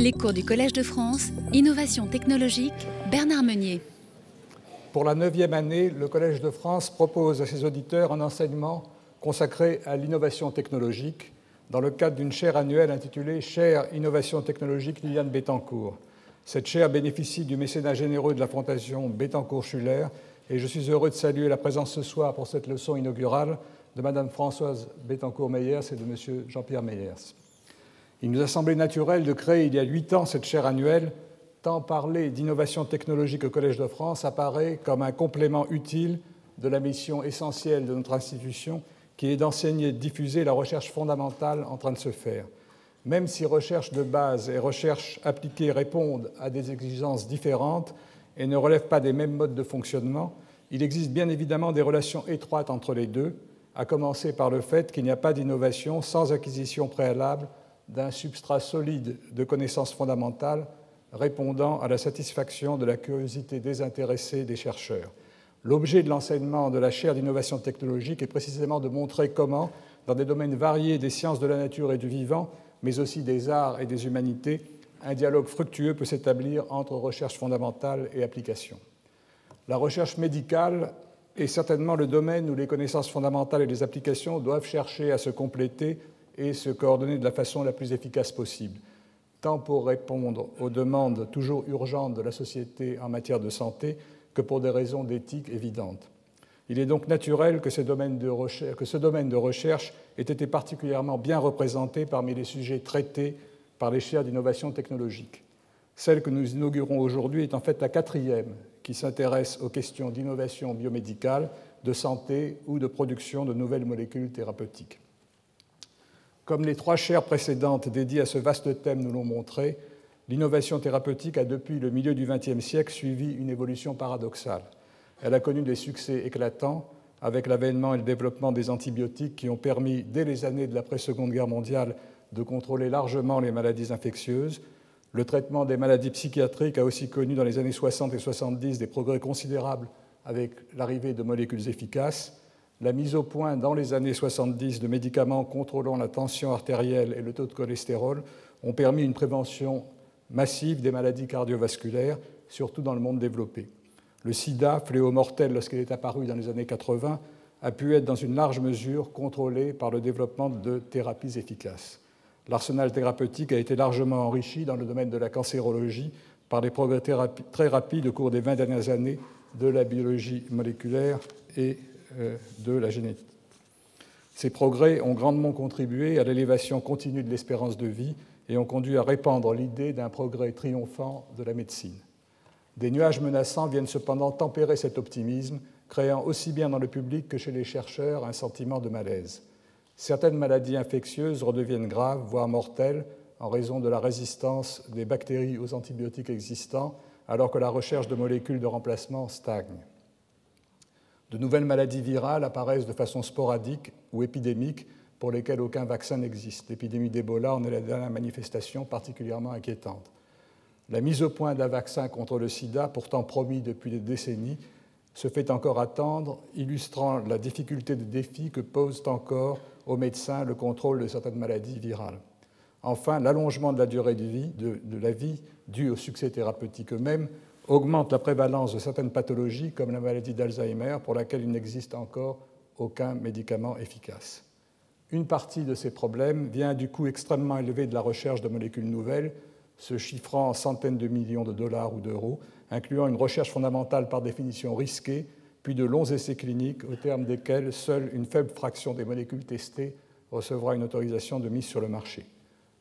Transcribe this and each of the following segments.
Les cours du Collège de France, Innovation technologique, Bernard Meunier. Pour la neuvième année, le Collège de France propose à ses auditeurs un enseignement consacré à l'innovation technologique dans le cadre d'une chaire annuelle intitulée Chaire Innovation technologique Liliane Bettencourt. Cette chaire bénéficie du mécénat généreux de la Fondation Bettencourt-Schuller et je suis heureux de saluer la présence ce soir pour cette leçon inaugurale de Mme Françoise Bettencourt-Meyers et de M. Jean-Pierre Meyers. Il nous a semblé naturel de créer il y a huit ans cette chaire annuelle, tant parler d'innovation technologique au Collège de France apparaît comme un complément utile de la mission essentielle de notre institution, qui est d'enseigner et de diffuser la recherche fondamentale en train de se faire. Même si recherche de base et recherche appliquée répondent à des exigences différentes et ne relèvent pas des mêmes modes de fonctionnement, il existe bien évidemment des relations étroites entre les deux, à commencer par le fait qu'il n'y a pas d'innovation sans acquisition préalable d'un substrat solide de connaissances fondamentales répondant à la satisfaction de la curiosité désintéressée des chercheurs. L'objet de l'enseignement de la chaire d'innovation technologique est précisément de montrer comment, dans des domaines variés des sciences de la nature et du vivant, mais aussi des arts et des humanités, un dialogue fructueux peut s'établir entre recherche fondamentale et application. La recherche médicale est certainement le domaine où les connaissances fondamentales et les applications doivent chercher à se compléter et se coordonner de la façon la plus efficace possible, tant pour répondre aux demandes toujours urgentes de la société en matière de santé que pour des raisons d'éthique évidentes. Il est donc naturel que, ce domaine de recherche, ait été particulièrement bien représenté parmi les sujets traités par les chaires d'innovation technologique. Celle que nous inaugurons aujourd'hui est en fait la quatrième qui s'intéresse aux questions d'innovation biomédicale, de santé ou de production de nouvelles molécules thérapeutiques. Comme les trois chaires précédentes dédiées à ce vaste thème nous l'ont montré, l'innovation thérapeutique a depuis le milieu du XXe siècle suivi une évolution paradoxale. Elle a connu des succès éclatants avec l'avènement et le développement des antibiotiques qui ont permis, dès les années de l'après-seconde guerre mondiale, de contrôler largement les maladies infectieuses, le traitement des maladies psychiatriques a aussi connu dans les années 60 et 70 des progrès considérables avec l'arrivée de molécules efficaces. La mise au point dans les années 70 de médicaments contrôlant la tension artérielle et le taux de cholestérol ont permis une prévention massive des maladies cardiovasculaires, surtout dans le monde développé. Le sida, fléau mortel lorsqu'il est apparu dans les années 80, a pu être dans une large mesure contrôlé par le développement de thérapies efficaces. L'arsenal thérapeutique a été largement enrichi dans le domaine de la cancérologie par des progrès très rapides au cours des 20 dernières années de la biologie moléculaire et de la génétique. Ces progrès ont grandement contribué à l'élévation continue de l'espérance de vie et ont conduit à répandre l'idée d'un progrès triomphant de la médecine. Des nuages menaçants viennent cependant tempérer cet optimisme, créant aussi bien dans le public que chez les chercheurs un sentiment de malaise. Certaines maladies infectieuses redeviennent graves, voire mortelles, en raison de la résistance des bactéries aux antibiotiques existants, alors que la recherche de molécules de remplacement stagne. De nouvelles maladies virales apparaissent de façon sporadique ou épidémique pour lesquelles aucun vaccin n'existe. L'épidémie d'Ebola en est la dernière manifestation particulièrement inquiétante. La mise au point d'un vaccin contre le sida, pourtant promis depuis des décennies, se fait encore attendre, illustrant la difficulté des défis que posent encore aux médecins le contrôle de certaines maladies virales. Enfin, l'allongement de la durée de, vie, de, la vie dû au succès thérapeutique eux-mêmes augmente la prévalence de certaines pathologies comme la maladie d'Alzheimer pour laquelle il n'existe encore aucun médicament efficace. Une partie de ces problèmes vient du coût extrêmement élevé de la recherche de molécules nouvelles, se chiffrant en centaines de millions de dollars ou d'euros, incluant une recherche fondamentale par définition risquée puis de longs essais cliniques au terme desquels seule une faible fraction des molécules testées recevra une autorisation de mise sur le marché.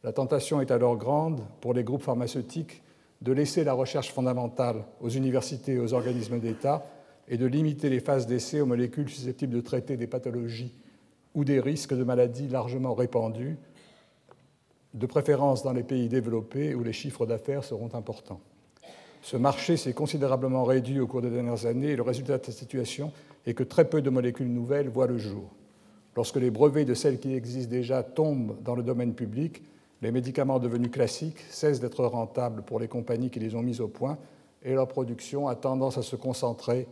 La tentation est alors grande pour les groupes pharmaceutiques de laisser la recherche fondamentale aux universités et aux organismes d'État et de limiter les phases d'essai aux molécules susceptibles de traiter des pathologies ou des risques de maladies largement répandus, de préférence dans les pays développés où les chiffres d'affaires seront importants. Ce marché s'est considérablement réduit au cours des dernières années et le résultat de cette situation est que très peu de molécules nouvelles voient le jour. Lorsque les brevets de celles qui existent déjà tombent dans le domaine public, les médicaments devenus classiques cessent d'être rentables pour les compagnies qui les ont mis au point et leur production a tendance à se concentrer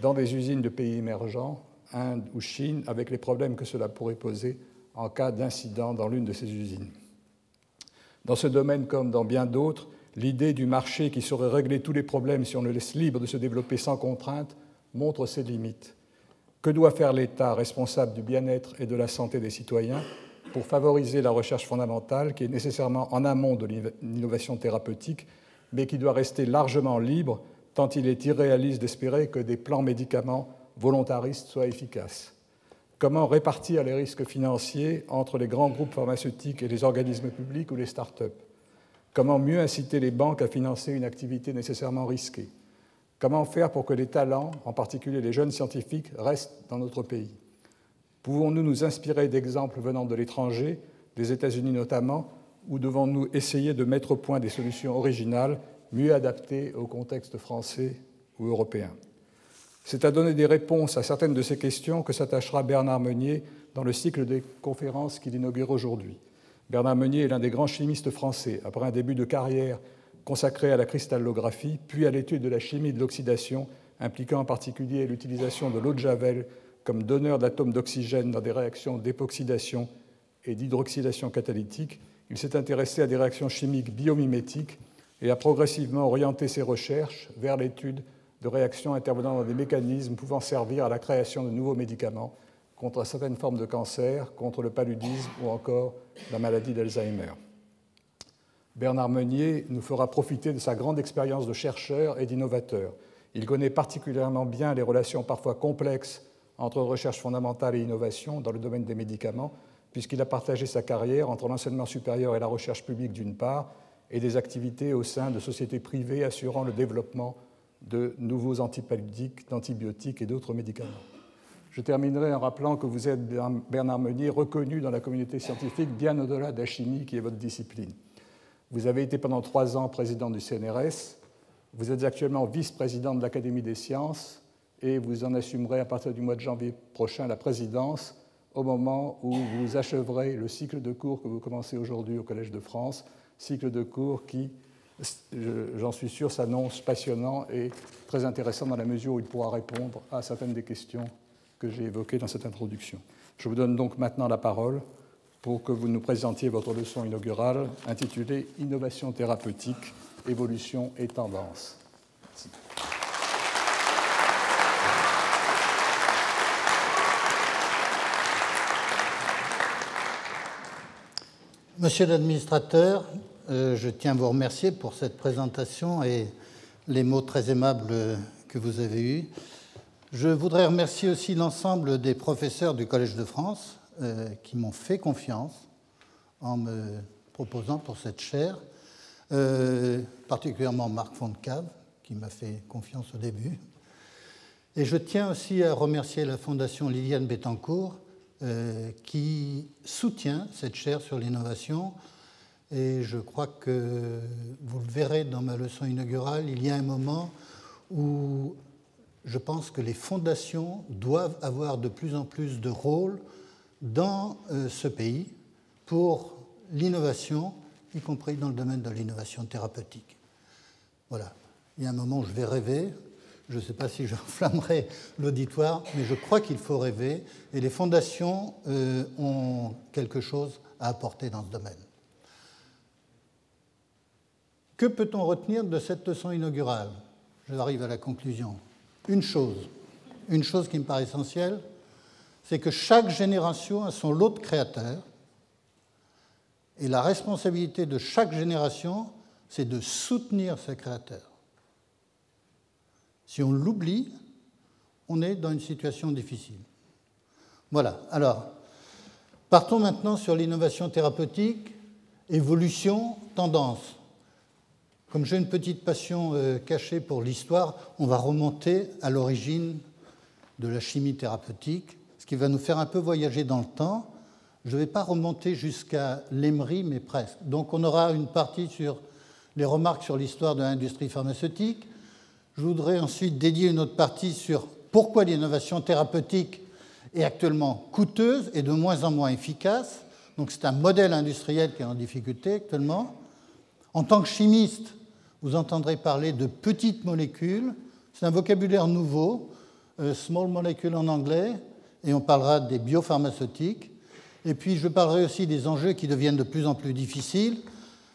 dans des usines de pays émergents, Inde ou Chine, avec les problèmes que cela pourrait poser en cas d'incident dans l'une de ces usines. Dans ce domaine comme dans bien d'autres, l'idée du marché qui saurait régler tous les problèmes si on le laisse libre de se développer sans contrainte montre ses limites. Que doit faire l'État responsable du bien-être et de la santé des citoyens pour favoriser la recherche fondamentale qui est nécessairement en amont de l'innovation thérapeutique, mais qui doit rester largement libre tant il est irréaliste d'espérer que des plans médicaments volontaristes soient efficaces. Comment répartir les risques financiers entre les grands groupes pharmaceutiques et les organismes publics ou les start-up? Comment mieux inciter les banques à financer une activité nécessairement risquée? Comment faire pour que les talents, en particulier les jeunes scientifiques, restent dans notre pays? Pouvons-nous nous inspirer d'exemples venant de l'étranger, des États-Unis notamment, ou devons-nous essayer de mettre au point des solutions originales mieux adaptées au contexte français ou européen? C'est à donner des réponses à certaines de ces questions que s'attachera Bernard Meunier dans le cycle des conférences qu'il inaugure aujourd'hui. Bernard Meunier est l'un des grands chimistes français. Après un début de carrière consacré à la cristallographie, puis à l'étude de la chimie de l'oxydation, impliquant en particulier l'utilisation de l'eau de Javel comme donneur d'atomes d'oxygène dans des réactions d'époxydation et d'hydroxydation catalytique, il s'est intéressé à des réactions chimiques biomimétiques et a progressivement orienté ses recherches vers l'étude de réactions intervenant dans des mécanismes pouvant servir à la création de nouveaux médicaments contre certaines formes de cancer, contre le paludisme ou encore la maladie d'Alzheimer. Bernard Meunier nous fera profiter de sa grande expérience de chercheur et d'innovateur. Il connaît particulièrement bien les relations parfois complexes entre recherche fondamentale et innovation dans le domaine des médicaments, puisqu'il a partagé sa carrière entre l'enseignement supérieur et la recherche publique d'une part, et des activités au sein de sociétés privées assurant le développement de nouveaux antipaludiques, d'antibiotiques et d'autres médicaments. Je terminerai en rappelant que vous êtes, Bernard Meunier, reconnu dans la communauté scientifique bien au-delà de la chimie qui est votre discipline. Vous avez été pendant trois ans président du CNRS, vous êtes actuellement vice-président de l'Académie des sciences et vous en assumerez à partir du mois de janvier prochain la présidence au moment où vous achèverez le cycle de cours que vous commencez aujourd'hui au Collège de France, cycle de cours qui j'en suis sûr, s'annonce passionnant et très intéressant dans la mesure où il pourra répondre à certaines des questions que j'ai évoquées dans cette introduction. Je vous donne donc maintenant la parole pour que vous nous présentiez votre leçon inaugurale intitulée Innovation thérapeutique, évolution et tendance. Merci. Monsieur l'administrateur, euh, je tiens à vous remercier pour cette présentation et les mots très aimables que vous avez eus. Je voudrais remercier aussi l'ensemble des professeurs du Collège de France euh, qui m'ont fait confiance en me proposant pour cette chaire, euh, particulièrement Marc Fontcave qui m'a fait confiance au début. Et je tiens aussi à remercier la Fondation Liliane Bettencourt qui soutient cette chaire sur l'innovation et je crois que vous le verrez dans ma leçon inaugurale, il y a un moment où je pense que les fondations doivent avoir de plus en plus de rôle dans euh, ce pays pour l'innovation, y compris dans le domaine de l'innovation thérapeutique. Voilà, il y a un moment où je vais rêver. Je ne sais pas si j'enflammerai l'auditoire, mais je crois qu'il faut rêver et les fondations euh, ont quelque chose à apporter dans ce domaine. Que peut-on retenir de cette leçon inaugurale? J'arrive à la conclusion. Une chose, une chose qui me paraît essentielle, c'est que chaque génération a son lot de créateurs, et la responsabilité de chaque génération, c'est de soutenir ses créateurs. Si on l'oublie, on est dans une situation difficile. Voilà, alors, partons maintenant sur l'innovation thérapeutique, évolution, tendance. Comme j'ai une petite passion euh, cachée pour l'histoire, on va remonter à l'origine de la chimie thérapeutique, ce qui va nous faire un peu voyager dans le temps. Je ne vais pas remonter jusqu'à l'Emery, mais presque. Donc on aura une partie sur les remarques sur l'histoire de l'industrie pharmaceutique. Je voudrais ensuite dédier une autre partie sur pourquoi l'innovation thérapeutique est actuellement coûteuse et de moins en moins efficace. Donc c'est un modèle industriel qui est en difficulté actuellement. En tant que chimiste, vous entendrez parler de petites molécules. C'est un vocabulaire nouveau, euh, small molecule en anglais, et on parlera des biopharmaceutiques. Et puis je parlerai aussi des enjeux qui deviennent de plus en plus difficiles,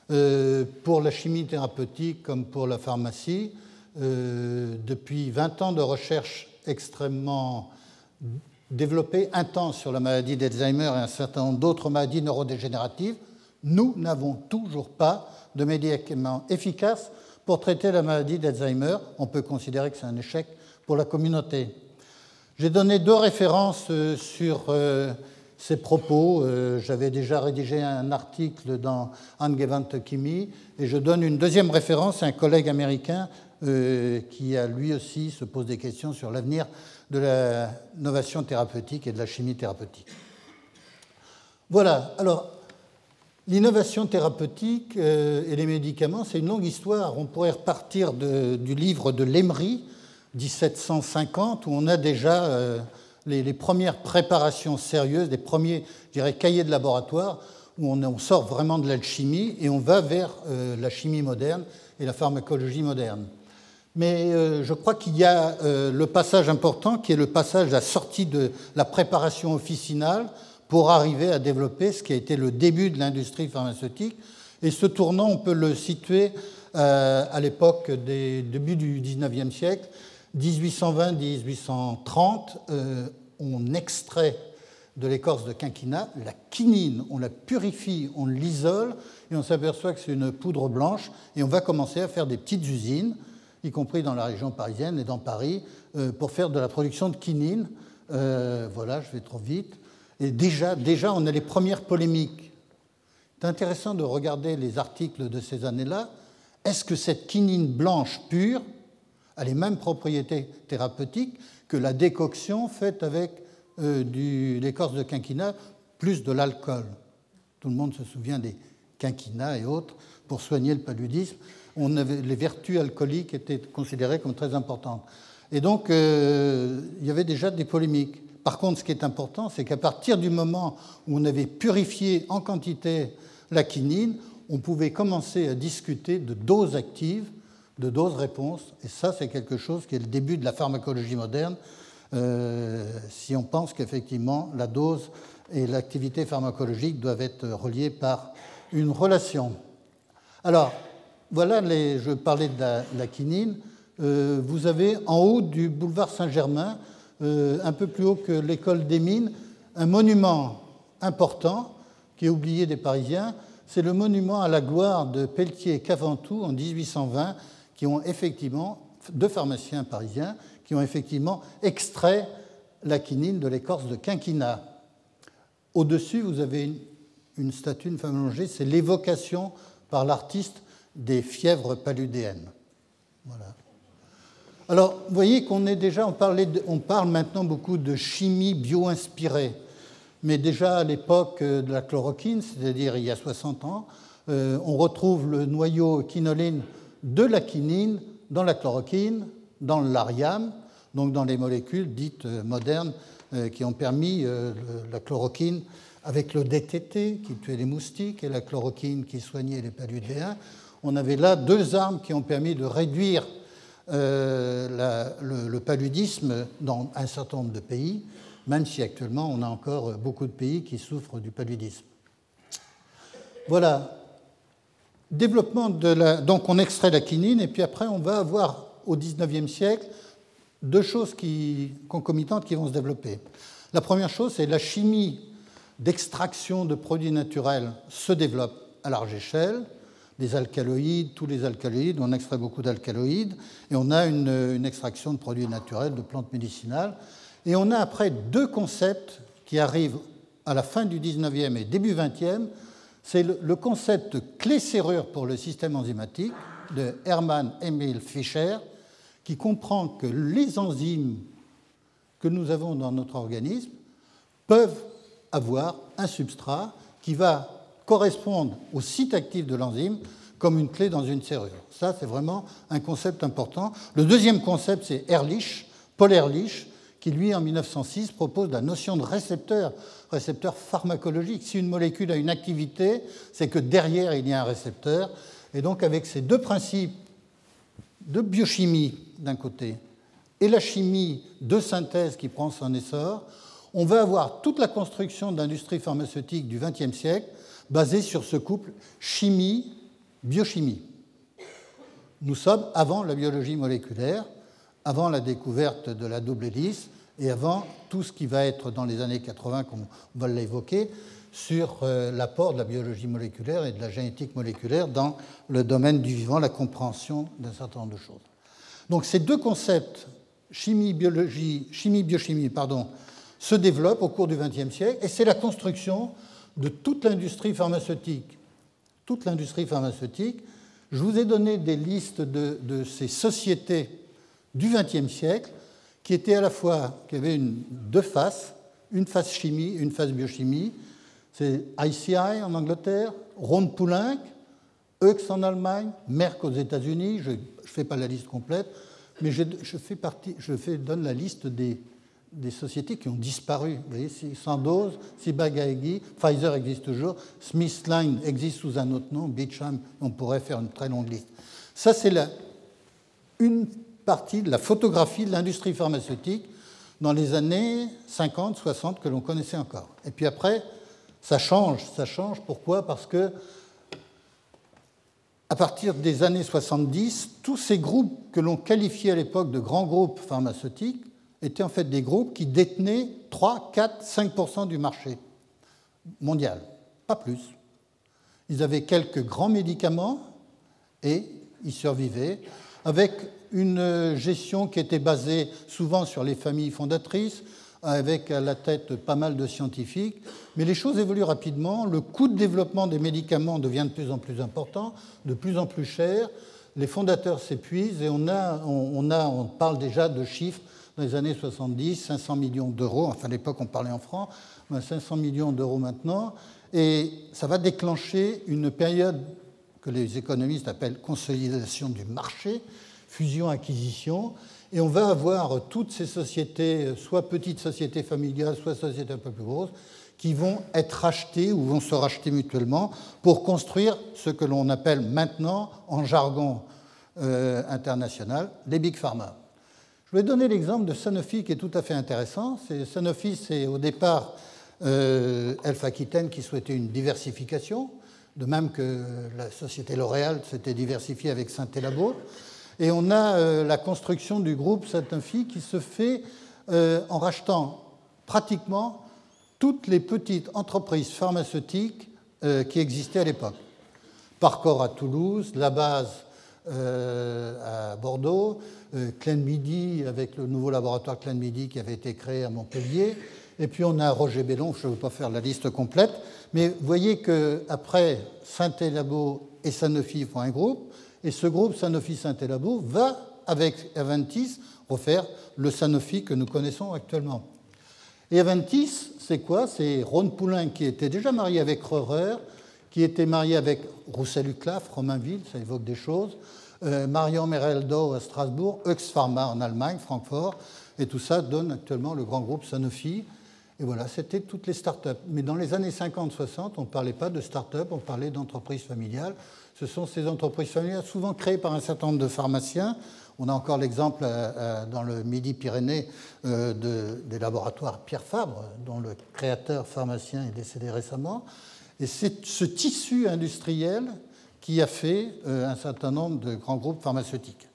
Euh, pour la chimie thérapeutique comme pour la pharmacie, depuis 20 ans de recherche extrêmement développée, intense sur la maladie d'Alzheimer et un certain nombre d'autres maladies neurodégénératives, nous n'avons toujours pas de médicaments efficaces pour traiter la maladie d'Alzheimer. On peut considérer que c'est un échec pour la communauté. J'ai donné deux références euh, sur ces propos. Euh, j'avais déjà rédigé un article dans Angewandte Chemie et je donne une deuxième référence à un collègue américain euh, qui a lui aussi se pose des questions sur l'avenir de l'innovation thérapeutique et de la chimie thérapeutique. Voilà, alors l'innovation thérapeutique euh, et les médicaments, c'est une longue histoire. On pourrait repartir du livre de Lemery, 1750, où on a déjà les, premières préparations sérieuses, les premiers dirais, cahiers de laboratoire où on, sort vraiment de l'alchimie et on va vers euh, la chimie moderne et la pharmacologie moderne. Mais euh, je crois qu'il y a euh, le passage important qui est le passage, la sortie de la préparation officinale pour arriver à développer ce qui a été le début de l'industrie pharmaceutique. Et ce tournant, on peut le situer à l'époque des débuts du XIXe siècle, 1820-1830, euh, on extrait de l'écorce de quinquina la quinine, on la purifie, on l'isole et on s'aperçoit que c'est une poudre blanche. Et on va commencer à faire des petites usines, y compris dans la région parisienne et dans Paris, euh, pour faire de la production de quinine. Euh, voilà, je vais trop vite. Et déjà, déjà, on a les premières polémiques. C'est intéressant de regarder les articles de ces années-là. Est-ce que cette quinine blanche pure a les mêmes propriétés thérapeutiques que la décoction faite avec euh, l'écorce de quinquina plus de l'alcool? Tout le monde se souvient des quinquinas et autres pour soigner le paludisme. On avait, les vertus alcooliques étaient considérées comme très importantes. Et donc, euh, il y avait déjà des polémiques. Par contre, ce qui est important, c'est qu'à partir du moment où on avait purifié en quantité la quinine, on pouvait commencer à discuter de doses actives de dose-réponse. Et ça, c'est quelque chose qui est le début de la pharmacologie moderne, euh, si on pense qu'effectivement la dose et l'activité pharmacologique doivent être reliées par une relation. Alors, voilà, je parlais de la, quinine. Euh, vous avez en haut du boulevard Saint-Germain, euh, un peu plus haut que l'école des mines, un monument important qui est oublié des Parisiens. C'est le monument à la gloire de Pelletier et Caventou en 1820 qui ont effectivement, deux pharmaciens parisiens, qui ont effectivement extrait la quinine de l'écorce de quinquina. Au-dessus, vous avez une, statue, une femme allongée, c'est l'évocation par l'artiste des fièvres paludéennes. Voilà. Alors, vous voyez qu'on est déjà, on, parle maintenant beaucoup de chimie bio-inspirée, mais déjà à l'époque de la chloroquine, c'est-à-dire il y a 60 ans, euh, on retrouve le noyau quinoline de la quinine dans la chloroquine, dans l'ariam, donc dans les molécules dites euh, modernes euh, qui ont permis euh, la chloroquine avec le DTT qui tuait les moustiques et la chloroquine qui soignait les paludéens. On avait là deux armes qui ont permis de réduire le, paludisme dans un certain nombre de pays, même si actuellement on a encore beaucoup de pays qui souffrent du paludisme. Voilà, Développement de la... Donc on extrait la quinine et puis après on va avoir au XIXe siècle deux choses qui... concomitantes qui vont se développer. La première chose, c'est la chimie d'extraction de produits naturels se développe à large échelle. Les alcaloïdes, tous les alcaloïdes, on extrait beaucoup d'alcaloïdes et on a une, extraction de produits naturels, de plantes médicinales. Et on a après deux concepts qui arrivent à la fin du 19e et début 20e c'est le concept clé-serrure pour le système enzymatique de Hermann Emil Fischer, qui comprend que les enzymes que nous avons dans notre organisme peuvent avoir un substrat qui va correspondre au site actif de l'enzyme comme une clé dans une serrure. Ça, c'est vraiment un concept important. Le deuxième concept, c'est Paul Ehrlich, qui, lui, en 1906, propose la notion de récepteur récepteur pharmacologique. Si une molécule a une activité, c'est que derrière, il y a un récepteur. Et donc, avec ces deux principes de biochimie d'un côté et la chimie de synthèse qui prend son essor, on va avoir toute la construction de l'industrie pharmaceutique du XXe siècle basée sur ce couple chimie biochimie. Nous sommes avant la biologie moléculaire, avant la découverte de la double hélice et avant tout ce qui va être dans les années 80, comme on va l'évoquer, sur euh, l'apport de la biologie moléculaire et de la génétique moléculaire dans le domaine du vivant, la compréhension d'un certain nombre de choses. Donc ces deux concepts, chimie, biologie, chimie, biochimie, pardon, se développent au cours du XXe siècle et c'est la construction de toute l'industrie pharmaceutique. Toute l'industrie pharmaceutique. Je vous ai donné des listes de, ces sociétés du XXe siècle qui étaient à la fois, qui avaient une, deux faces, une face chimie, une face biochimie, c'est ICI en Angleterre, Ron Poulenc,Eux en Allemagne, Merck aux États-Unis. Je ne fais pas la liste complète, mais je, donne la liste des, des, sociétés qui ont disparu. Vous voyez, Sandoz, Ciba-Geigy, Pfizer existe toujours, SmithKline existe sous un autre nom, Beecham, on pourrait faire une très longue liste. Ça, c'est une partie de la photographie de l'industrie pharmaceutique dans les années 50, 60 que l'on connaissait encore. Et puis après, ça change, ça change. Pourquoi? Parce que à partir des années 70, tous ces groupes que l'on qualifiait à l'époque de grands groupes pharmaceutiques étaient en fait des groupes qui détenaient 3, 4, 5% du marché mondial, pas plus. Ils avaient quelques grands médicaments et ils survivaient avec une gestion qui était basée souvent sur les familles fondatrices, avec à la tête pas mal de scientifiques. Mais les choses évoluent rapidement. Le coût de développement des médicaments devient de plus en plus important, de plus en plus cher. Les fondateurs s'épuisent et on, a, on, a, on parle déjà de chiffres dans les années 70, 500 millions d'euros. Enfin, à l'époque, on parlait en francs, 500 millions d'euros maintenant. Et ça va déclencher une période que les économistes appellent consolidation du marché, fusion-acquisition, et on va avoir toutes ces sociétés, soit petites sociétés familiales, soit sociétés un peu plus grosses, qui vont être rachetées ou vont se racheter mutuellement pour construire ce que l'on appelle maintenant, en jargon euh, international, les big pharma. Je vais donner l'exemple de Sanofi qui est tout à fait intéressant. Sanofi, c'est au départ euh, Aquitaine qui souhaitait une diversification, de même que la société L'Oréal s'était diversifiée avec Saint-Élabo. Et on a euh, la construction du groupe Sanofi qui se fait euh, en rachetant pratiquement toutes les petites entreprises pharmaceutiques euh, qui existaient à l'époque. Parcor à Toulouse, La Base à Bordeaux, Clen Midi avec le nouveau laboratoire Clen Midi qui avait été créé à Montpellier. Et puis on a Roger Bellon, je ne veux pas faire la liste complète, mais vous voyez qu'après Saint-Élabo et Sanofi font un groupe, et ce groupe Sanofi-Saint-Élabo va, avec Aventis, refaire le Sanofi que nous connaissons actuellement. Et Aventis, c'est quoi? C'est Ron Poulain qui était déjà marié avec Röhrer, qui était marié avec Roussel-Uclaf, Romainville, ça évoque des choses, euh, Marion Mereldo à Strasbourg, Ux Pharma en Allemagne, Francfort, et tout ça donne actuellement le grand groupe Sanofi. Et voilà, c'était toutes les start-up. Mais dans les années 50-60, on ne parlait pas de start-up, on parlait d'entreprises familiales ce sont ces entreprises familiales, souvent créées par un certain nombre de pharmaciens. On a encore l'exemple euh, euh, dans le Midi-Pyrénées des laboratoires Pierre Fabre, dont le créateur pharmacien est décédé récemment. Et c'est ce tissu industriel qui a fait un certain nombre de grands groupes pharmaceutiques.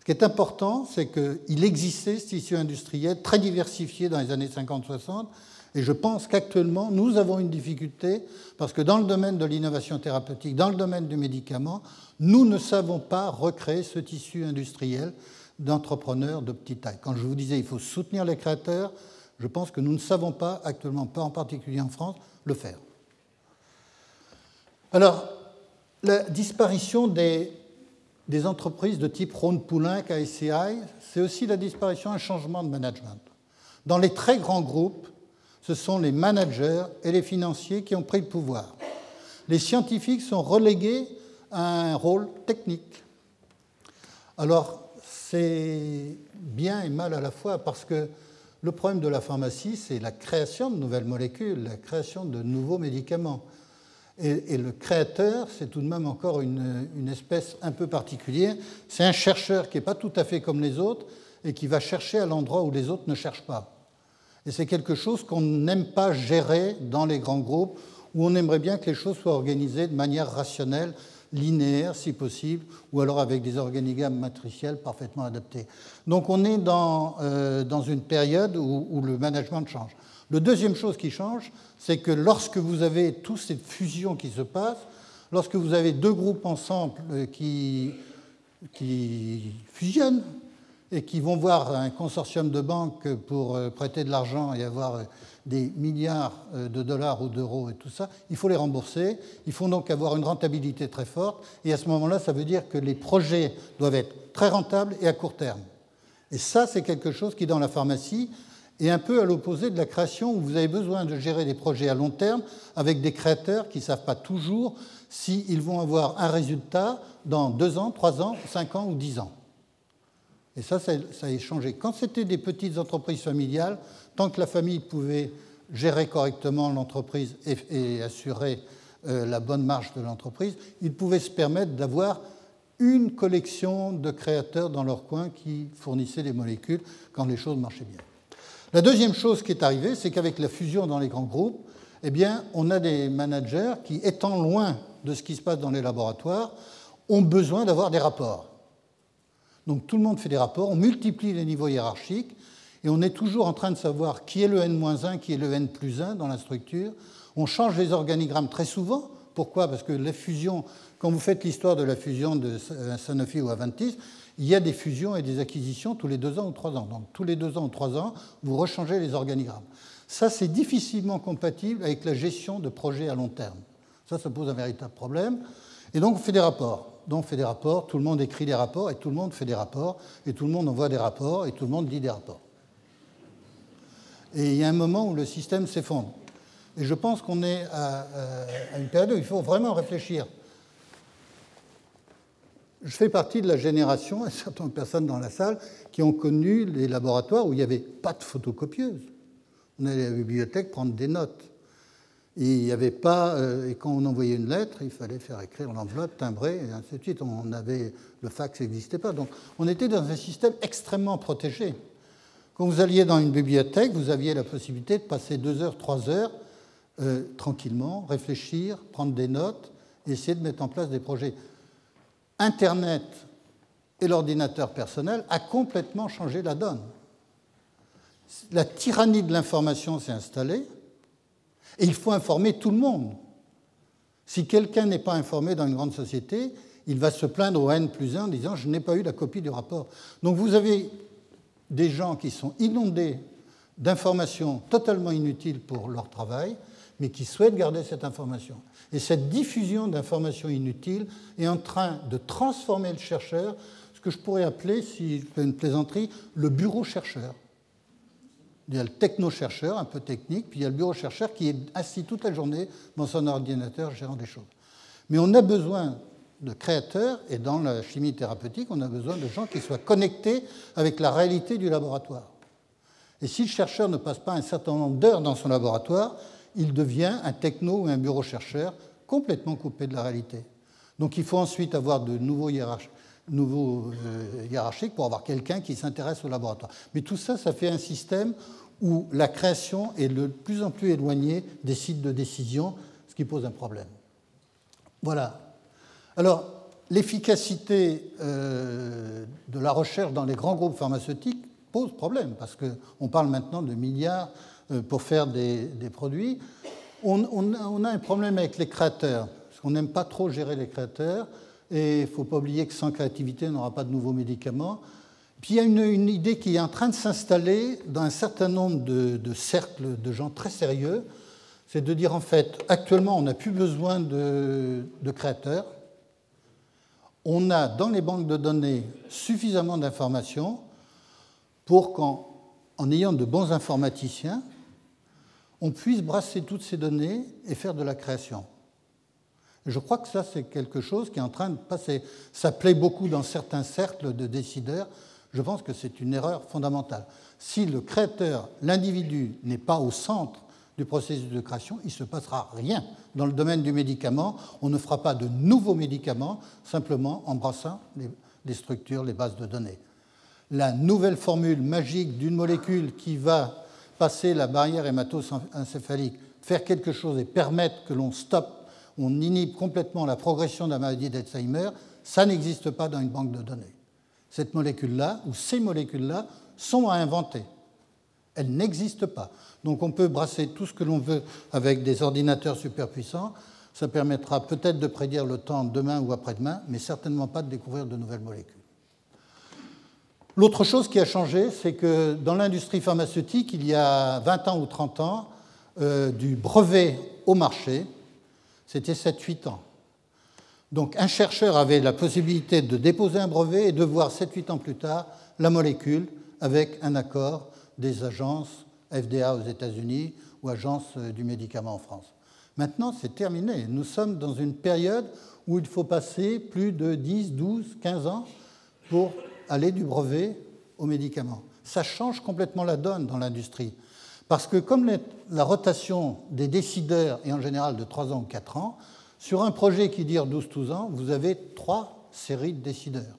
Ce qui est important, c'est qu'il existait ce tissu industriel très diversifié dans les années 50-60 et je pense qu'actuellement, nous avons une difficulté parce que dans le domaine de l'innovation thérapeutique, dans le domaine du médicament, nous ne savons pas recréer ce tissu industriel d'entrepreneurs de petite taille. Quand je vous disais qu'il faut soutenir les créateurs, je pense que nous ne savons pas actuellement, pas en particulier en France, le faire. Alors, la disparition des, entreprises de type Rhône-Poulain, KSCI, c'est aussi la disparition, un changement de management. Dans les très grands groupes, ce sont les managers et les financiers qui ont pris le pouvoir. Les scientifiques sont relégués à un rôle technique. Alors, c'est bien et mal à la fois parce que le problème de la pharmacie, c'est la création de nouvelles molécules, la création de nouveaux médicaments. Et, le créateur, c'est tout de même encore une, espèce un peu particulière. C'est un chercheur qui n'est pas tout à fait comme les autres et qui va chercher à l'endroit où les autres ne cherchent pas. Et c'est quelque chose qu'on n'aime pas gérer dans les grands groupes, où on aimerait bien que les choses soient organisées de manière rationnelle linéaires si possible, ou alors avec des organigrammes matriciels parfaitement adaptés. Donc on est dans, euh, dans une période où, le management change. La deuxième chose qui change, c'est que lorsque vous avez toutes ces fusions qui se passent, lorsque vous avez deux groupes ensemble euh, qui, qui fusionnent et qui vont voir un consortium de banques pour euh, prêter de l'argent et avoir des milliards euh, de dollars ou d'euros et tout ça, il faut les rembourser. Il faut donc avoir une rentabilité très forte. Et à ce moment-là, ça veut dire que les projets doivent être très rentables et à court terme. Et ça, c'est quelque chose qui, dans la pharmacie, est un peu à l'opposé de la création où vous avez besoin de gérer des projets à long terme avec des créateurs qui ne savent pas toujours s'ils vont avoir un résultat dans deux ans, trois ans, cinq ans ou dix ans. Et ça, ça a changé. Quand c'était des petites entreprises familiales, tant que la famille pouvait gérer correctement l'entreprise et, assurer euh, la bonne marge de l'entreprise, ils pouvaient se permettre d'avoir une collection de créateurs dans leur coin qui fournissaient des molécules quand les choses marchaient bien. La deuxième chose qui est arrivée, c'est qu'avec la fusion dans les grands groupes, eh bien, on a des managers qui, étant loin de ce qui se passe dans les laboratoires, ont besoin d'avoir des rapports. Donc tout le monde fait des rapports, on multiplie les niveaux hiérarchiques, et on est toujours en train de savoir qui est le N-1, qui est le N plus 1 dans la structure. On change les organigrammes très souvent. Pourquoi? Parce que la fusion, quand vous faites l'histoire de la fusion de Sanofi ou Aventis, il y a des fusions et des acquisitions tous les deux ans ou trois ans. Donc tous les deux ans ou trois ans, vous rechangez les organigrammes. Ça, c'est difficilement compatible avec la gestion de projets à long terme. Ça, ça pose un véritable problème. Et donc, on fait des rapports. Donc, on fait des rapports, tout le monde écrit des rapports, et tout le monde fait des rapports, et tout le monde envoie des rapports, et tout le monde lit des rapports. Et il y a un moment où le système s'effondre. Et je pense qu'on est à, une période où il faut vraiment réfléchir. Je fais partie de la génération, et certaines personnes dans la salle, qui ont connu les laboratoires où il n'y avait pas de photocopieuse. On allait à la bibliothèque prendre des notes. Et il n'y avait pas, euh, et quand on envoyait une lettre, il fallait faire écrire l'enveloppe, timbrer, et ainsi de suite. On avait, le fax n'existait pas. Donc on était dans un système extrêmement protégé. Quand vous alliez dans une bibliothèque, vous aviez la possibilité de passer deux heures, trois heures euh, tranquillement, réfléchir, prendre des notes, essayer de mettre en place des projets. Internet et l'ordinateur personnel a complètement changé la donne. La tyrannie de l'information s'est installée et il faut informer tout le monde. Si quelqu'un n'est pas informé dans une grande société, il va se plaindre au N plus 1 en disant je n'ai pas eu la copie du rapport. Donc vous avez des gens qui sont inondés d'informations totalement inutiles pour leur travail, mais qui souhaitent garder cette information. Et cette diffusion d'informations inutiles est en train de transformer le chercheur, ce que je pourrais appeler, si je fais une plaisanterie, le bureau chercheur. Il y a le techno-chercheur, un peu technique, puis il y a le bureau chercheur qui est assis toute la journée dans son ordinateur gérant des choses. Mais on a besoin de créateurs, et dans la chimie thérapeutique, on a besoin de gens qui soient connectés avec la réalité du laboratoire. Et si le chercheur ne passe pas un certain nombre d'heures dans son laboratoire, il devient un techno ou un bureau chercheur complètement coupé de la réalité. Donc il faut ensuite avoir de nouveaux, euh, hiérarchiques pour avoir quelqu'un qui s'intéresse au laboratoire. Mais tout ça, ça fait un système où la création est de plus en plus éloignée des sites de décision, ce qui pose un problème. Voilà alors, l'efficacité euh, de la recherche dans les grands groupes pharmaceutiques pose problème, parce qu'on parle maintenant de milliards pour faire des, produits. On, a un problème avec les créateurs, parce qu'on n'aime pas trop gérer les créateurs, et il ne faut pas oublier que sans créativité, on n'aura pas de nouveaux médicaments. Puis il y a une, idée qui est en train de s'installer dans un certain nombre de, cercles de gens très sérieux, c'est de dire en fait, actuellement, on n'a plus besoin de créateurs, on a dans les banques de données suffisamment d'informations pour qu'en ayant de bons informaticiens, on puisse brasser toutes ces données et faire de la création. je crois que ça, c'est quelque chose qui est en train de passer. Ça plaît beaucoup dans certains cercles de décideurs. Je pense que c'est une erreur fondamentale. Si le créateur, l'individu, n'est pas au centre du processus de création, il ne se passera rien. Dans le domaine du médicament, on ne fera pas de nouveaux médicaments simplement en brassant les, structures, les bases de données. La nouvelle formule magique d'une molécule qui va passer la barrière hémato-encéphalique, faire quelque chose et permettre que l'on stoppe on inhibe complètement la progression de la maladie d'Alzheimer, ça n'existe pas dans une banque de données. Cette molécule-là, ou ces molécules-là, sont à inventer. Elles n'existent pas. Donc on peut brasser tout ce que l'on veut avec des ordinateurs superpuissants. Ça permettra peut-être de prédire le temps demain ou après-demain, mais certainement pas de découvrir de nouvelles molécules. L'autre chose qui a changé, c'est que dans l'industrie pharmaceutique, il y a 20 ans ou 30 ans, euh, du brevet au marché, c'était 7-8 ans. Donc un chercheur avait la possibilité de déposer un brevet et de voir 7-8 ans plus tard la molécule avec un accord des agences FDA aux États-Unis ou agences du médicament en France. Maintenant, c'est terminé. Nous sommes dans une période où il faut passer plus de 10, 12, 15 ans pour aller du brevet au médicament. Ça change complètement la donne dans l'industrie. Parce que comme la rotation des décideurs est en général de 3 ans ou 4 ans, sur un projet qui dure 12-12 ans, vous avez trois séries de décideurs.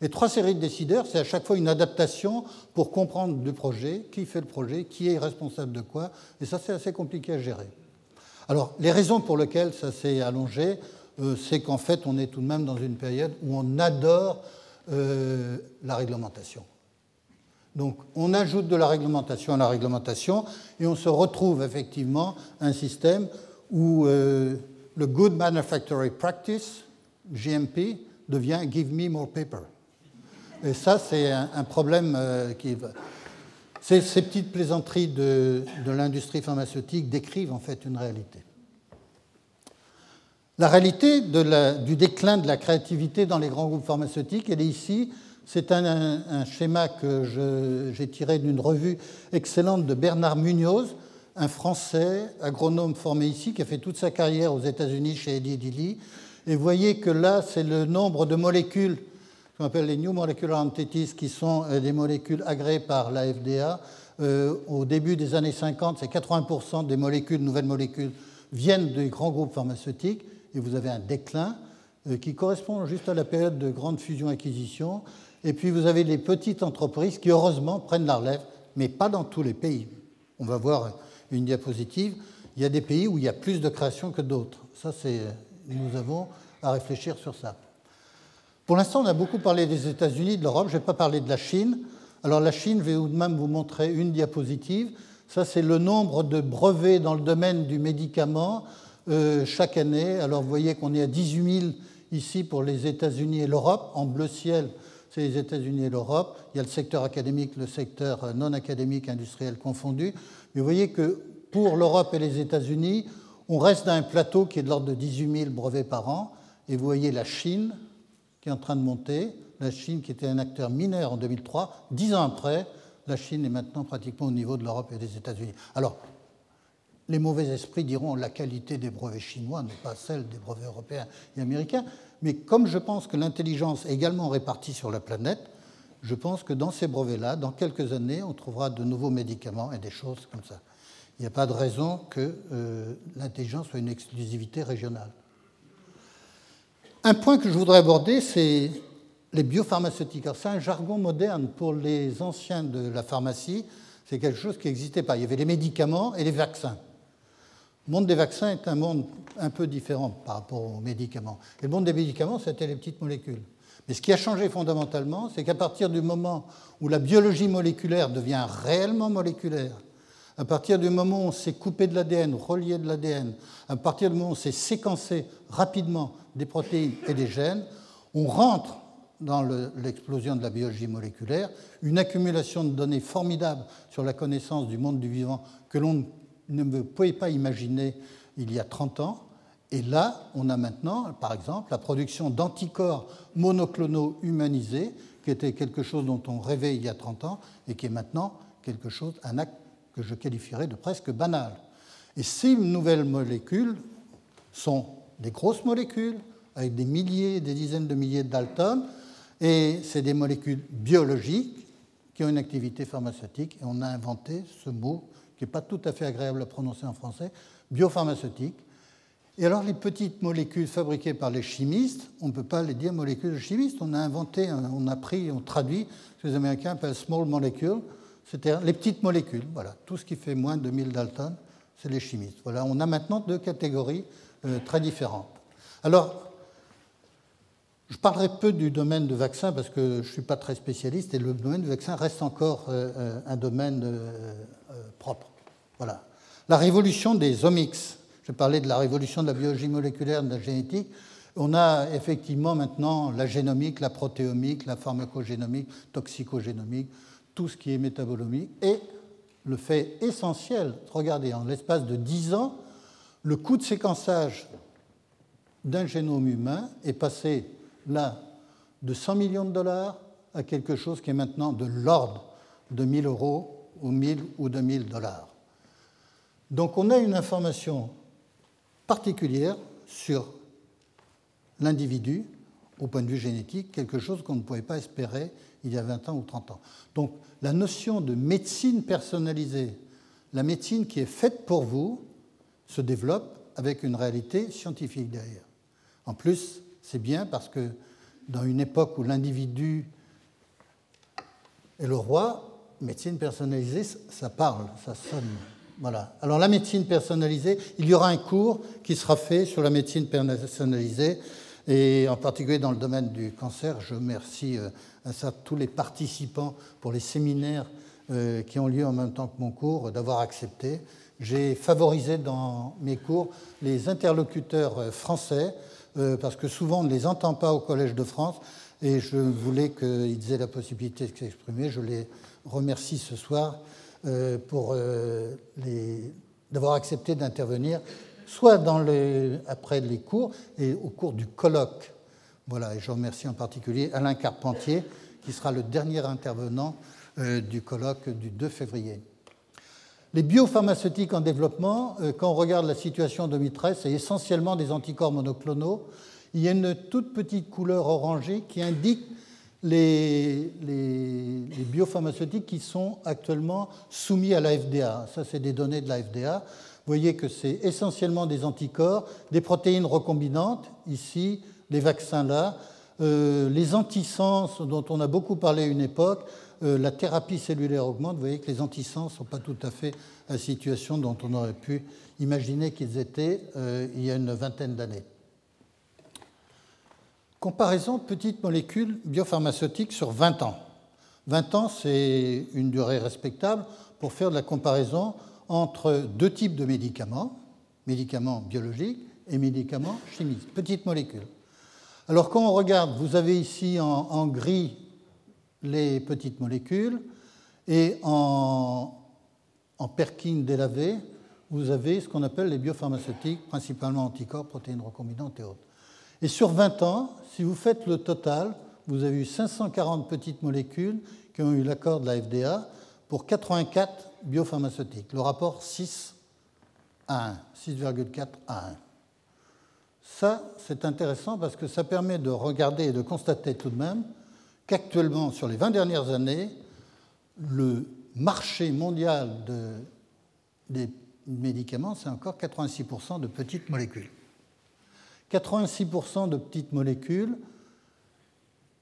Et trois séries de décideurs, c'est à chaque fois une adaptation pour comprendre le projet, qui fait le projet, qui est responsable de quoi, et ça c'est assez compliqué à gérer. Alors, les raisons pour lesquelles ça s'est allongé, euh, c'est qu'en fait, on est tout de même dans une période où on adore euh, la réglementation. Donc on ajoute de la réglementation à la réglementation et on se retrouve effectivement un système où euh, le Good Manufacturing Practice, GMP, devient Give me more paper. Et ça, c'est un, problème euh, qui. Ces, petites plaisanteries de l'industrie pharmaceutique décrivent en fait une réalité. La réalité du déclin de la créativité dans les grands groupes pharmaceutiques, elle est ici. C'est un, schéma que j'ai tiré d'une revue excellente de Bernard Munoz, un Français agronome formé ici, qui a fait toute sa carrière aux États-Unis chez Eddie Dilly. Et vous voyez que là, c'est le nombre de molécules qu'on appelle les New Molecular Entities, qui sont euh, des molécules agréées par la FDA. Euh, au début des années 50, c'est 80% des molécules, nouvelles molécules, viennent des grands groupes pharmaceutiques et vous avez un déclin euh, qui correspond juste à la période de grande fusion-acquisition. Et puis vous avez les petites entreprises qui, heureusement, prennent la relève, mais pas dans tous les pays. On va voir une diapositive. Il y a des pays où il y a plus de création que d'autres. Ça, c'est, nous avons à réfléchir sur ça. Pour l'instant, on a beaucoup parlé des États-Unis, de l'Europe. Je ne vais pas parler de la Chine. Alors la Chine, je vais même vous montrer une diapositive. Ça, c'est le nombre de brevets dans le domaine du médicament euh, chaque année. Alors vous voyez qu'on est à 18 000 ici pour les États-Unis et l'Europe. En bleu ciel, c'est les États-Unis et l'Europe. Il y a le secteur académique, le secteur non académique, industriel confondu. Mais vous voyez que pour l'Europe et les États-Unis, on reste à un plateau qui est de l'ordre de 18 000 brevets par an. Et vous voyez la Chine qui est en train de monter. La Chine qui était un acteur mineur en 2003. Dix ans après, la Chine est maintenant pratiquement au niveau de l'Europe et des États-Unis. Alors, les mauvais esprits diront la qualité des brevets chinois n'est pas celle des brevets européens et américains, mais comme je pense que l'intelligence est également répartie sur la planète, je pense que dans ces brevets-là, dans quelques années, on trouvera de nouveaux médicaments et des choses comme ça. Il n'y a pas de raison que euh, l'intelligence soit une exclusivité régionale. Un point que je voudrais aborder, c'est les biopharmaceutiques. C'est un jargon moderne pour les anciens de la pharmacie. C'est quelque chose qui n'existait pas. Il y avait les médicaments et les vaccins. Le monde des vaccins est un monde un peu différent par rapport aux médicaments. Et le monde des médicaments, c'était les petites molécules. Mais ce qui a changé fondamentalement, c'est qu'à partir du moment où la biologie moléculaire devient réellement moléculaire, à partir du moment où on s'est coupé de l'ADN, relié de l'ADN, à partir du moment où on s'est séquencé rapidement des protéines et des gènes, on rentre dans l'explosion de la biologie moléculaire, une accumulation de données formidables sur la connaissance du monde du vivant que l'on ne me pouvez pas imaginer il y a 30 ans. Et là, on a maintenant, par exemple, la production d'anticorps monoclonaux humanisés, qui était quelque chose dont on rêvait il y a 30 ans, et qui est maintenant quelque chose, un acte que je qualifierais de presque banal. Et ces nouvelles molécules sont des grosses molécules, avec des milliers, des dizaines de milliers d'atomes, et c'est des molécules biologiques qui ont une activité pharmaceutique, et on a inventé ce mot qui n'est pas tout à fait agréable à prononcer en français, biopharmaceutique. Et alors les petites molécules fabriquées par les chimistes, on ne peut pas les dire molécules de chimistes, on a inventé, on a pris, on traduit ce que les Américains appellent small molecules, c'est-à-dire les petites molécules. Voilà, tout ce qui fait moins de 1000 Dalton, c'est les chimistes. Voilà, on a maintenant deux catégories très différentes. Alors, je parlerai peu du domaine de vaccin parce que je ne suis pas très spécialiste et le domaine du vaccin reste encore un domaine propre. Voilà. La révolution des omics, je parlais de la révolution de la biologie moléculaire, de la génétique, on a effectivement maintenant la génomique, la protéomique, la pharmacogénomique, toxicogénomique, tout ce qui est métabolomique. Et le fait essentiel, regardez, en l'espace de 10 ans, le coût de séquençage d'un génome humain est passé là de 100 millions de dollars à quelque chose qui est maintenant de l'ordre de 1000 euros ou 1000 ou 2000 dollars. Donc on a une information particulière sur l'individu au point de vue génétique, quelque chose qu'on ne pouvait pas espérer il y a 20 ans ou 30 ans. Donc la notion de médecine personnalisée, la médecine qui est faite pour vous, se développe avec une réalité scientifique derrière. En plus, c'est bien parce que dans une époque où l'individu est le roi, médecine personnalisée, ça parle, ça sonne. Voilà. Alors la médecine personnalisée, il y aura un cours qui sera fait sur la médecine personnalisée, et en particulier dans le domaine du cancer. Je remercie euh, à tous les participants pour les séminaires euh, qui ont lieu en même temps que mon cours d'avoir accepté. J'ai favorisé dans mes cours les interlocuteurs euh, français, parce que souvent on ne les entend pas au Collège de France, et je voulais qu'ils aient la possibilité de s'exprimer. Je les remercie ce soir euh, pour euh, d'avoir accepté d'intervenir, soit après les cours et au cours du colloque. Voilà, et je remercie en particulier Alain Carpentier, qui sera le dernier intervenant euh, du colloque du 2 février. Les biopharmaceutiques en développement, quand on regarde la situation en 2013, c'est essentiellement des anticorps monoclonaux. Il y a une toute petite couleur orangée qui indique les, biopharmaceutiques qui sont actuellement soumis à la FDA. Ça, c'est des données de la FDA. Vous voyez que c'est essentiellement des anticorps, des protéines recombinantes, ici, les vaccins là, euh, les antisens dont on a beaucoup parlé à une époque, euh, la thérapie cellulaire augmente. Vous voyez que les antisens ne sont pas tout à fait la situation dont on aurait pu imaginer qu'ils étaient euh, il y a une vingtaine d'années. Comparaison petites molécules biopharmaceutiques sur 20 ans. 20 ans, c'est une durée respectable pour faire de la comparaison entre deux types de médicaments, médicaments biologiques et médicaments chimiques, petites molécules. Alors quand on regarde, vous avez ici en, gris les petites molécules et en, en perkine délavé, vous avez ce qu'on appelle les biopharmaceutiques, principalement anticorps, protéines recombinantes et autres. Et sur 20 ans, si vous faites le total, vous avez eu 540 petites molécules qui ont eu l'accord de la FDA pour 84 biopharmaceutiques. Le rapport 6 à 1, 6,4 à 1. Ça, c'est intéressant parce que ça permet de regarder et de constater tout de même qu'actuellement, sur les 20 dernières années, le marché mondial des médicaments, c'est encore 86% de petites molécules. 86% de petites molécules.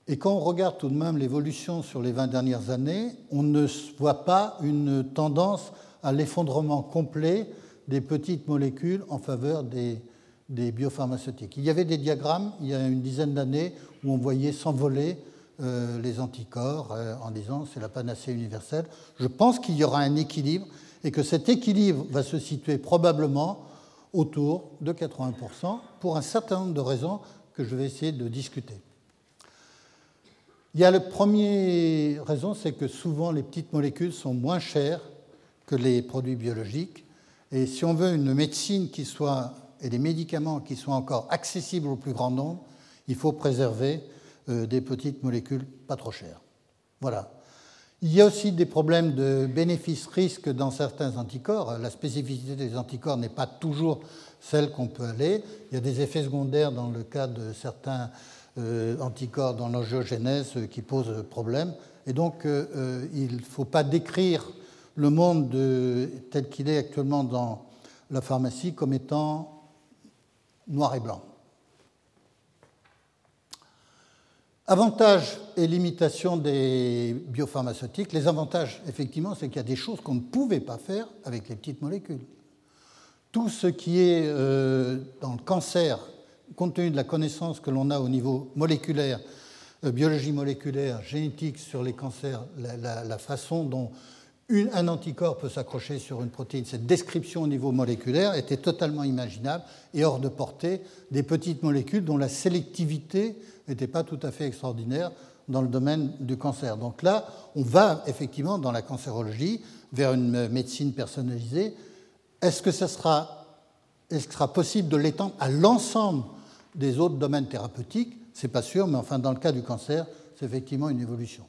Et quand on regarde tout de même l'évolution sur les 20 dernières années, on ne voit pas une tendance à l'effondrement complet des petites molécules en faveur des, biopharmaceutiques. Il y avait des diagrammes il y a une dizaine d'années où on voyait s'envoler euh, les anticorps euh, en disant c'est la panacée universelle. Je pense qu'il y aura un équilibre et que cet équilibre va se situer probablement autour de 80% pour un certain nombre de raisons que je vais essayer de discuter. Il y a la première raison, c'est que souvent les petites molécules sont moins chères que les produits biologiques. Et si on veut une médecine qui soit, et des médicaments qui soient encore accessibles au plus grand nombre, il faut préserver euh, des petites molécules pas trop chères. Voilà. Il y a aussi des problèmes de bénéfice-risque dans certains anticorps. La spécificité des anticorps n'est pas toujours celle qu'on peut aller. Il y a des effets secondaires dans le cas de certains euh, anticorps dans l'angiogénèse euh, qui posent problème. Et donc, euh, il ne faut pas décrire le monde tel qu'il est actuellement dans la pharmacie comme étant noir et blanc. Avantages et limitations des biopharmaceutiques. Les avantages, effectivement, c'est qu'il y a des choses qu'on ne pouvait pas faire avec les petites molécules. Tout ce qui est euh, dans le cancer, compte tenu de la connaissance que l'on a au niveau moléculaire, euh, biologie moléculaire, génétique sur les cancers, la, façon dont un anticorps peut s'accrocher sur une protéine, cette description au niveau moléculaire était totalement imaginable et hors de portée des petites molécules dont la sélectivité n'était pas tout à fait extraordinaire dans le domaine du cancer. Donc là, on va effectivement dans la cancérologie vers une médecine personnalisée. Est-ce que ce sera, possible de l'étendre à l'ensemble des autres domaines thérapeutiques? C'est pas sûr, mais enfin dans le cas du cancer, c'est effectivement une évolution.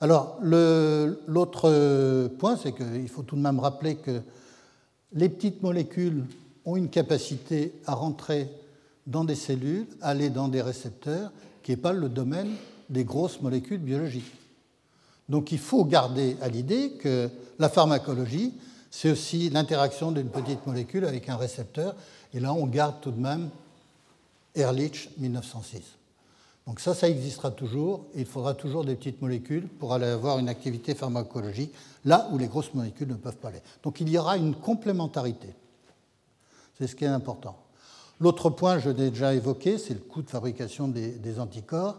Alors l'autre point, c'est qu'il faut tout de même rappeler que les petites molécules ont une capacité à rentrer dans des cellules, aller dans des récepteurs, qui n'est pas le domaine des grosses molécules biologiques. Donc il faut garder à l'idée que la pharmacologie, c'est aussi l'interaction d'une petite molécule avec un récepteur. Et là, on garde tout de même Ehrlich 1906. Donc ça, ça existera toujours. Il faudra toujours des petites molécules pour aller avoir une activité pharmacologique là où les grosses molécules ne peuvent pas aller. Donc il y aura une complémentarité. C'est ce qui est important. L'autre point, je l'ai déjà évoqué, c'est le coût de fabrication des, anticorps.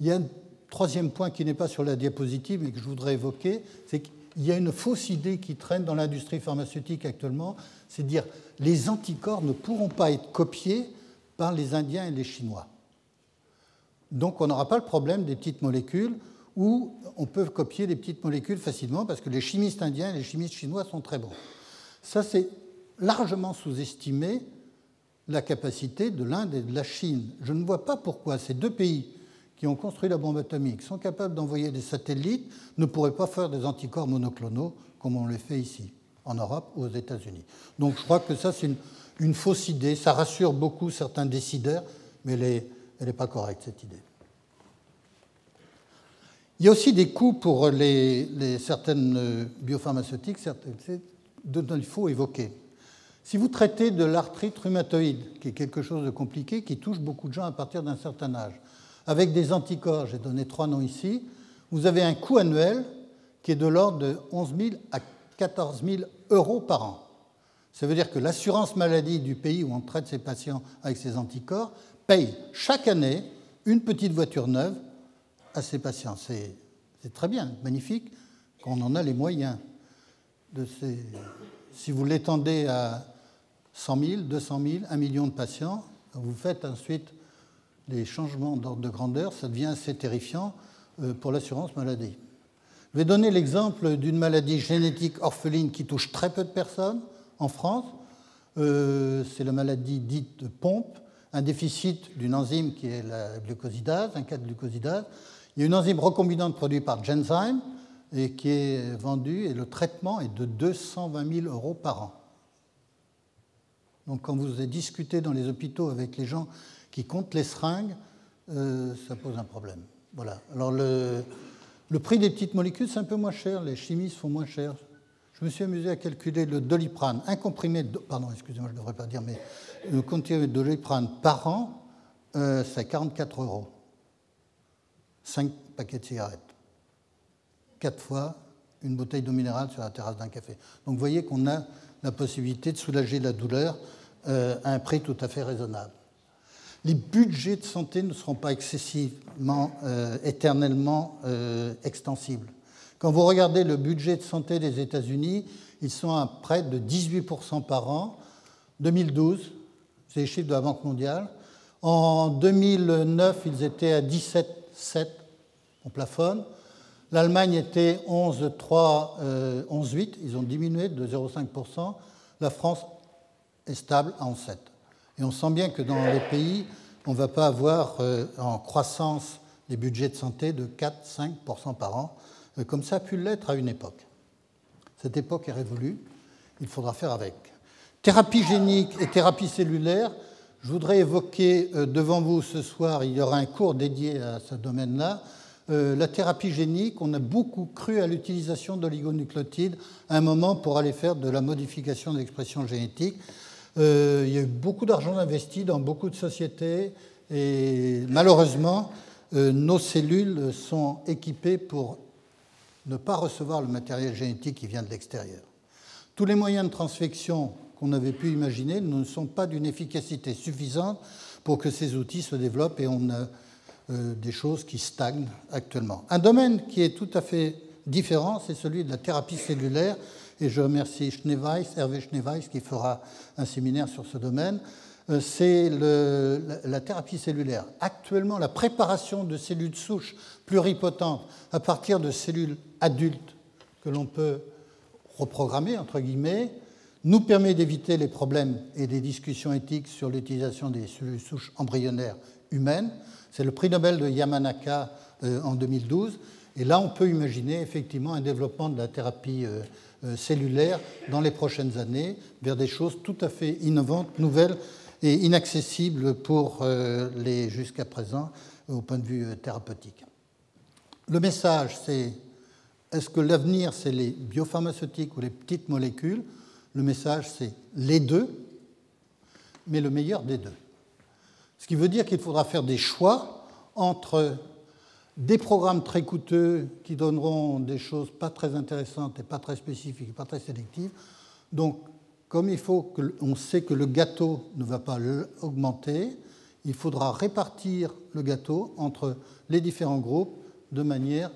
Il y a un troisième point qui n'est pas sur la diapositive mais que je voudrais évoquer, c'est qu'il y a une fausse idée qui traîne dans l'industrie pharmaceutique actuellement, c'est de dire les anticorps ne pourront pas être copiés par les Indiens et les Chinois. Donc on n'aura pas le problème des petites molécules où on peut copier les petites molécules facilement parce que les chimistes indiens et les chimistes chinois sont très bons. Ça, c'est largement sous-estimé la capacité de l'Inde et de la Chine. Je ne vois pas pourquoi ces deux pays qui ont construit la bombe atomique sont capables d'envoyer des satellites ne pourraient pas faire des anticorps monoclonaux comme on les fait ici, en Europe ou aux États-Unis. Donc je crois que ça, c'est une, fausse idée. Ça rassure beaucoup certains décideurs, mais elle n'est pas correcte, cette idée. Il y a aussi des coûts pour certaines biopharmaceutiques dont il faut évoquer. Si vous traitez de l'arthrite rhumatoïde, qui est quelque chose de compliqué, qui touche beaucoup de gens à partir d'un certain âge, avec des anticorps, j'ai donné trois noms ici, vous avez un coût annuel qui est de l'ordre de 11 000 à 14 000 euros par an. Ça veut dire que l'assurance maladie du pays où on traite ces patients avec ces anticorps paye chaque année une petite voiture neuve à ces patients. C'est très bien, magnifique, qu'on en a les moyens. Si vous l'étendez à 100 000, 200 000, 1 million de patients, vous faites ensuite les changements d'ordre de grandeur, ça devient assez terrifiant euh, pour l'assurance maladie. Je vais donner l'exemple d'une maladie génétique orpheline qui touche très peu de personnes en France. Euh, c'est la maladie dite de pompe, un déficit d'une enzyme qui est la glucosidase, un cas de glucosidase. Il y a une enzyme recombinante produite par Genzyme et qui est vendue et le traitement est de 220 000 euros par an. Donc quand vous avez discuté dans les hôpitaux avec les gens qui compte les seringues, euh, ça pose un problème. Voilà. Alors le, prix des petites molécules, c'est un peu moins cher. Les chimistes font moins cher. Je me suis amusé à calculer le doliprane, un comprimé, pardon, excusez-moi, je ne devrais pas dire, mais le comprimé de doliprane par an, euh, c'est 44 euros. 5 paquets de cigarettes. 4 fois une bouteille d'eau minérale sur la terrasse d'un café. Donc vous voyez qu'on a la possibilité de soulager la douleur euh, à un prix tout à fait raisonnable les budgets de santé ne seront pas excessivement, euh, éternellement euh, extensibles. Quand vous regardez le budget de santé des États-Unis, ils sont à près de 18% par an. 2012, c'est les chiffres de la Banque mondiale. En 2009, ils étaient à 17,7, on plafonne. L'Allemagne était 11,3, 11,8, ils ont diminué de 0,5%. La France est stable à 11,7. Et on sent bien que dans les pays, on ne va pas avoir euh, en croissance les budgets de santé de 4-5% par an, euh, comme ça a pu l'être à une époque. Cette époque est révolue, il faudra faire avec. Thérapie génique et thérapie cellulaire, je voudrais évoquer euh, devant vous ce soir, il y aura un cours dédié à ce domaine-là, la thérapie génique, on a beaucoup cru à l'utilisation d'oligonucléotides à un moment pour aller faire de la modification de l'expression génétique. Euh, il y a eu beaucoup d'argent investi dans beaucoup de sociétés et malheureusement, euh, nos cellules sont équipées pour ne pas recevoir le matériel génétique qui vient de l'extérieur. Tous les moyens de transfection qu'on avait pu imaginer ne sont pas d'une efficacité suffisante pour que ces outils se développent et on a euh, des choses qui stagnent actuellement. Un domaine qui est tout à fait différent, c'est celui de la thérapie cellulaire. Et je remercie Schneeweiss, Hervé Schneeweiss, qui fera un séminaire sur ce domaine. Euh, c'est la thérapie cellulaire. Actuellement, la préparation de cellules souches pluripotentes à partir de cellules adultes que l'on peut reprogrammer, entre guillemets, nous permet d'éviter les problèmes et des discussions éthiques sur l'utilisation des cellules souches embryonnaires humaines. C'est le prix Nobel de Yamanaka euh, en 2012. Et là, on peut imaginer effectivement un développement de la thérapie euh, cellulaire dans les prochaines années vers des choses tout à fait innovantes, nouvelles et inaccessibles pour les jusqu'à présent au point de vue thérapeutique. Le message, c'est est-ce que l'avenir, c'est les biopharmaceutiques ou les petites molécules? Le message, c'est les deux, mais le meilleur des deux. Ce qui veut dire qu'il faudra faire des choix entre des programmes très coûteux qui donneront des choses pas très intéressantes et pas très spécifiques, pas très sélectives. Donc, comme il faut on sait que le gâteau ne va pas augmenter, il faudra répartir le gâteau entre les différents groupes de manière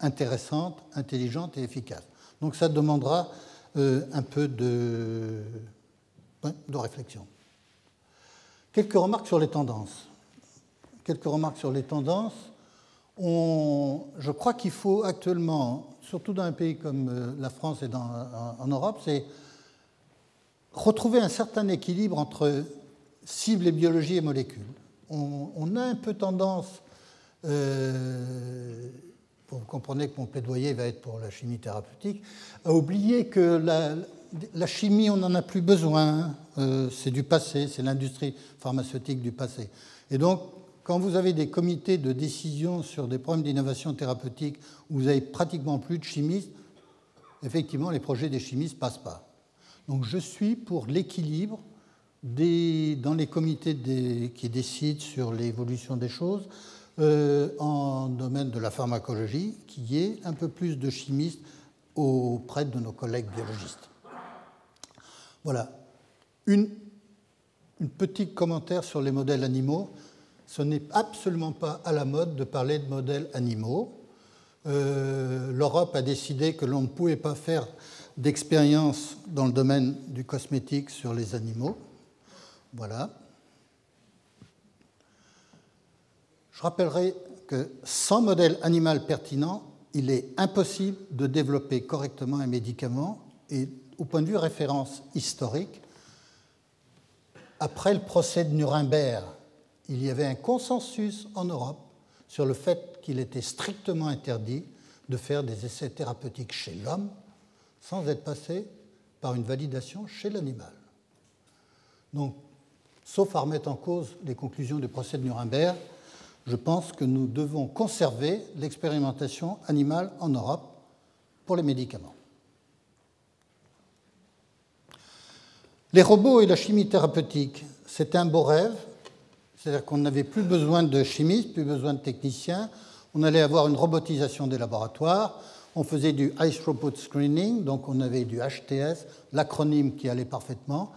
intéressante, intelligente et efficace. Donc ça demandera euh, un peu de, de réflexion. Quelques remarques sur les tendances. Quelques remarques sur les tendances. Je crois qu'il faut actuellement, surtout dans un pays comme euh, la France et en, Europe, c'est retrouver un certain équilibre entre cible et biologie et molécules. On, a un peu tendance, euh, vous comprenez que mon plaidoyer va être pour la chimie thérapeutique, à oublier que la, chimie, on n'en a plus besoin, euh, c'est du passé, c'est l'industrie pharmaceutique du passé. Et donc, quand vous avez des comités de décision sur des problèmes d'innovation thérapeutique où vous avez pratiquement plus de chimistes, effectivement, les projets des chimistes ne passent pas. Donc, je suis pour l'équilibre dans les comités qui décident sur l'évolution des choses euh, en domaine de la pharmacologie, qu'il y ait un peu plus de chimistes auprès de nos collègues biologistes. Voilà. Une, petit commentaire sur les modèles animaux. Ce n'est absolument pas à la mode de parler de modèles animaux. Euh, L'Europe a décidé que l'on ne pouvait pas faire d'expérience dans le domaine du cosmétique sur les animaux. Voilà. Je rappellerai que sans modèle animal pertinent, il est impossible de développer correctement un médicament et au point de vue référence historique, après le procès de Nuremberg, il y avait un consensus en Europe sur le fait qu'il était strictement interdit de faire des essais thérapeutiques chez l'homme sans être passé par une validation chez l'animal. Donc, sauf à remettre en cause les conclusions du procès de Nuremberg, je pense que nous devons conserver l'expérimentation animale en Europe pour les médicaments. Les robots et la chimie thérapeutique, c'était un beau rêve. C'est-à-dire qu'on n'avait plus besoin de chimistes, plus besoin de techniciens. On allait avoir une robotisation des laboratoires. On faisait du High Throughput Screening, donc on avait du HTS, l'acronyme qui allait parfaitement.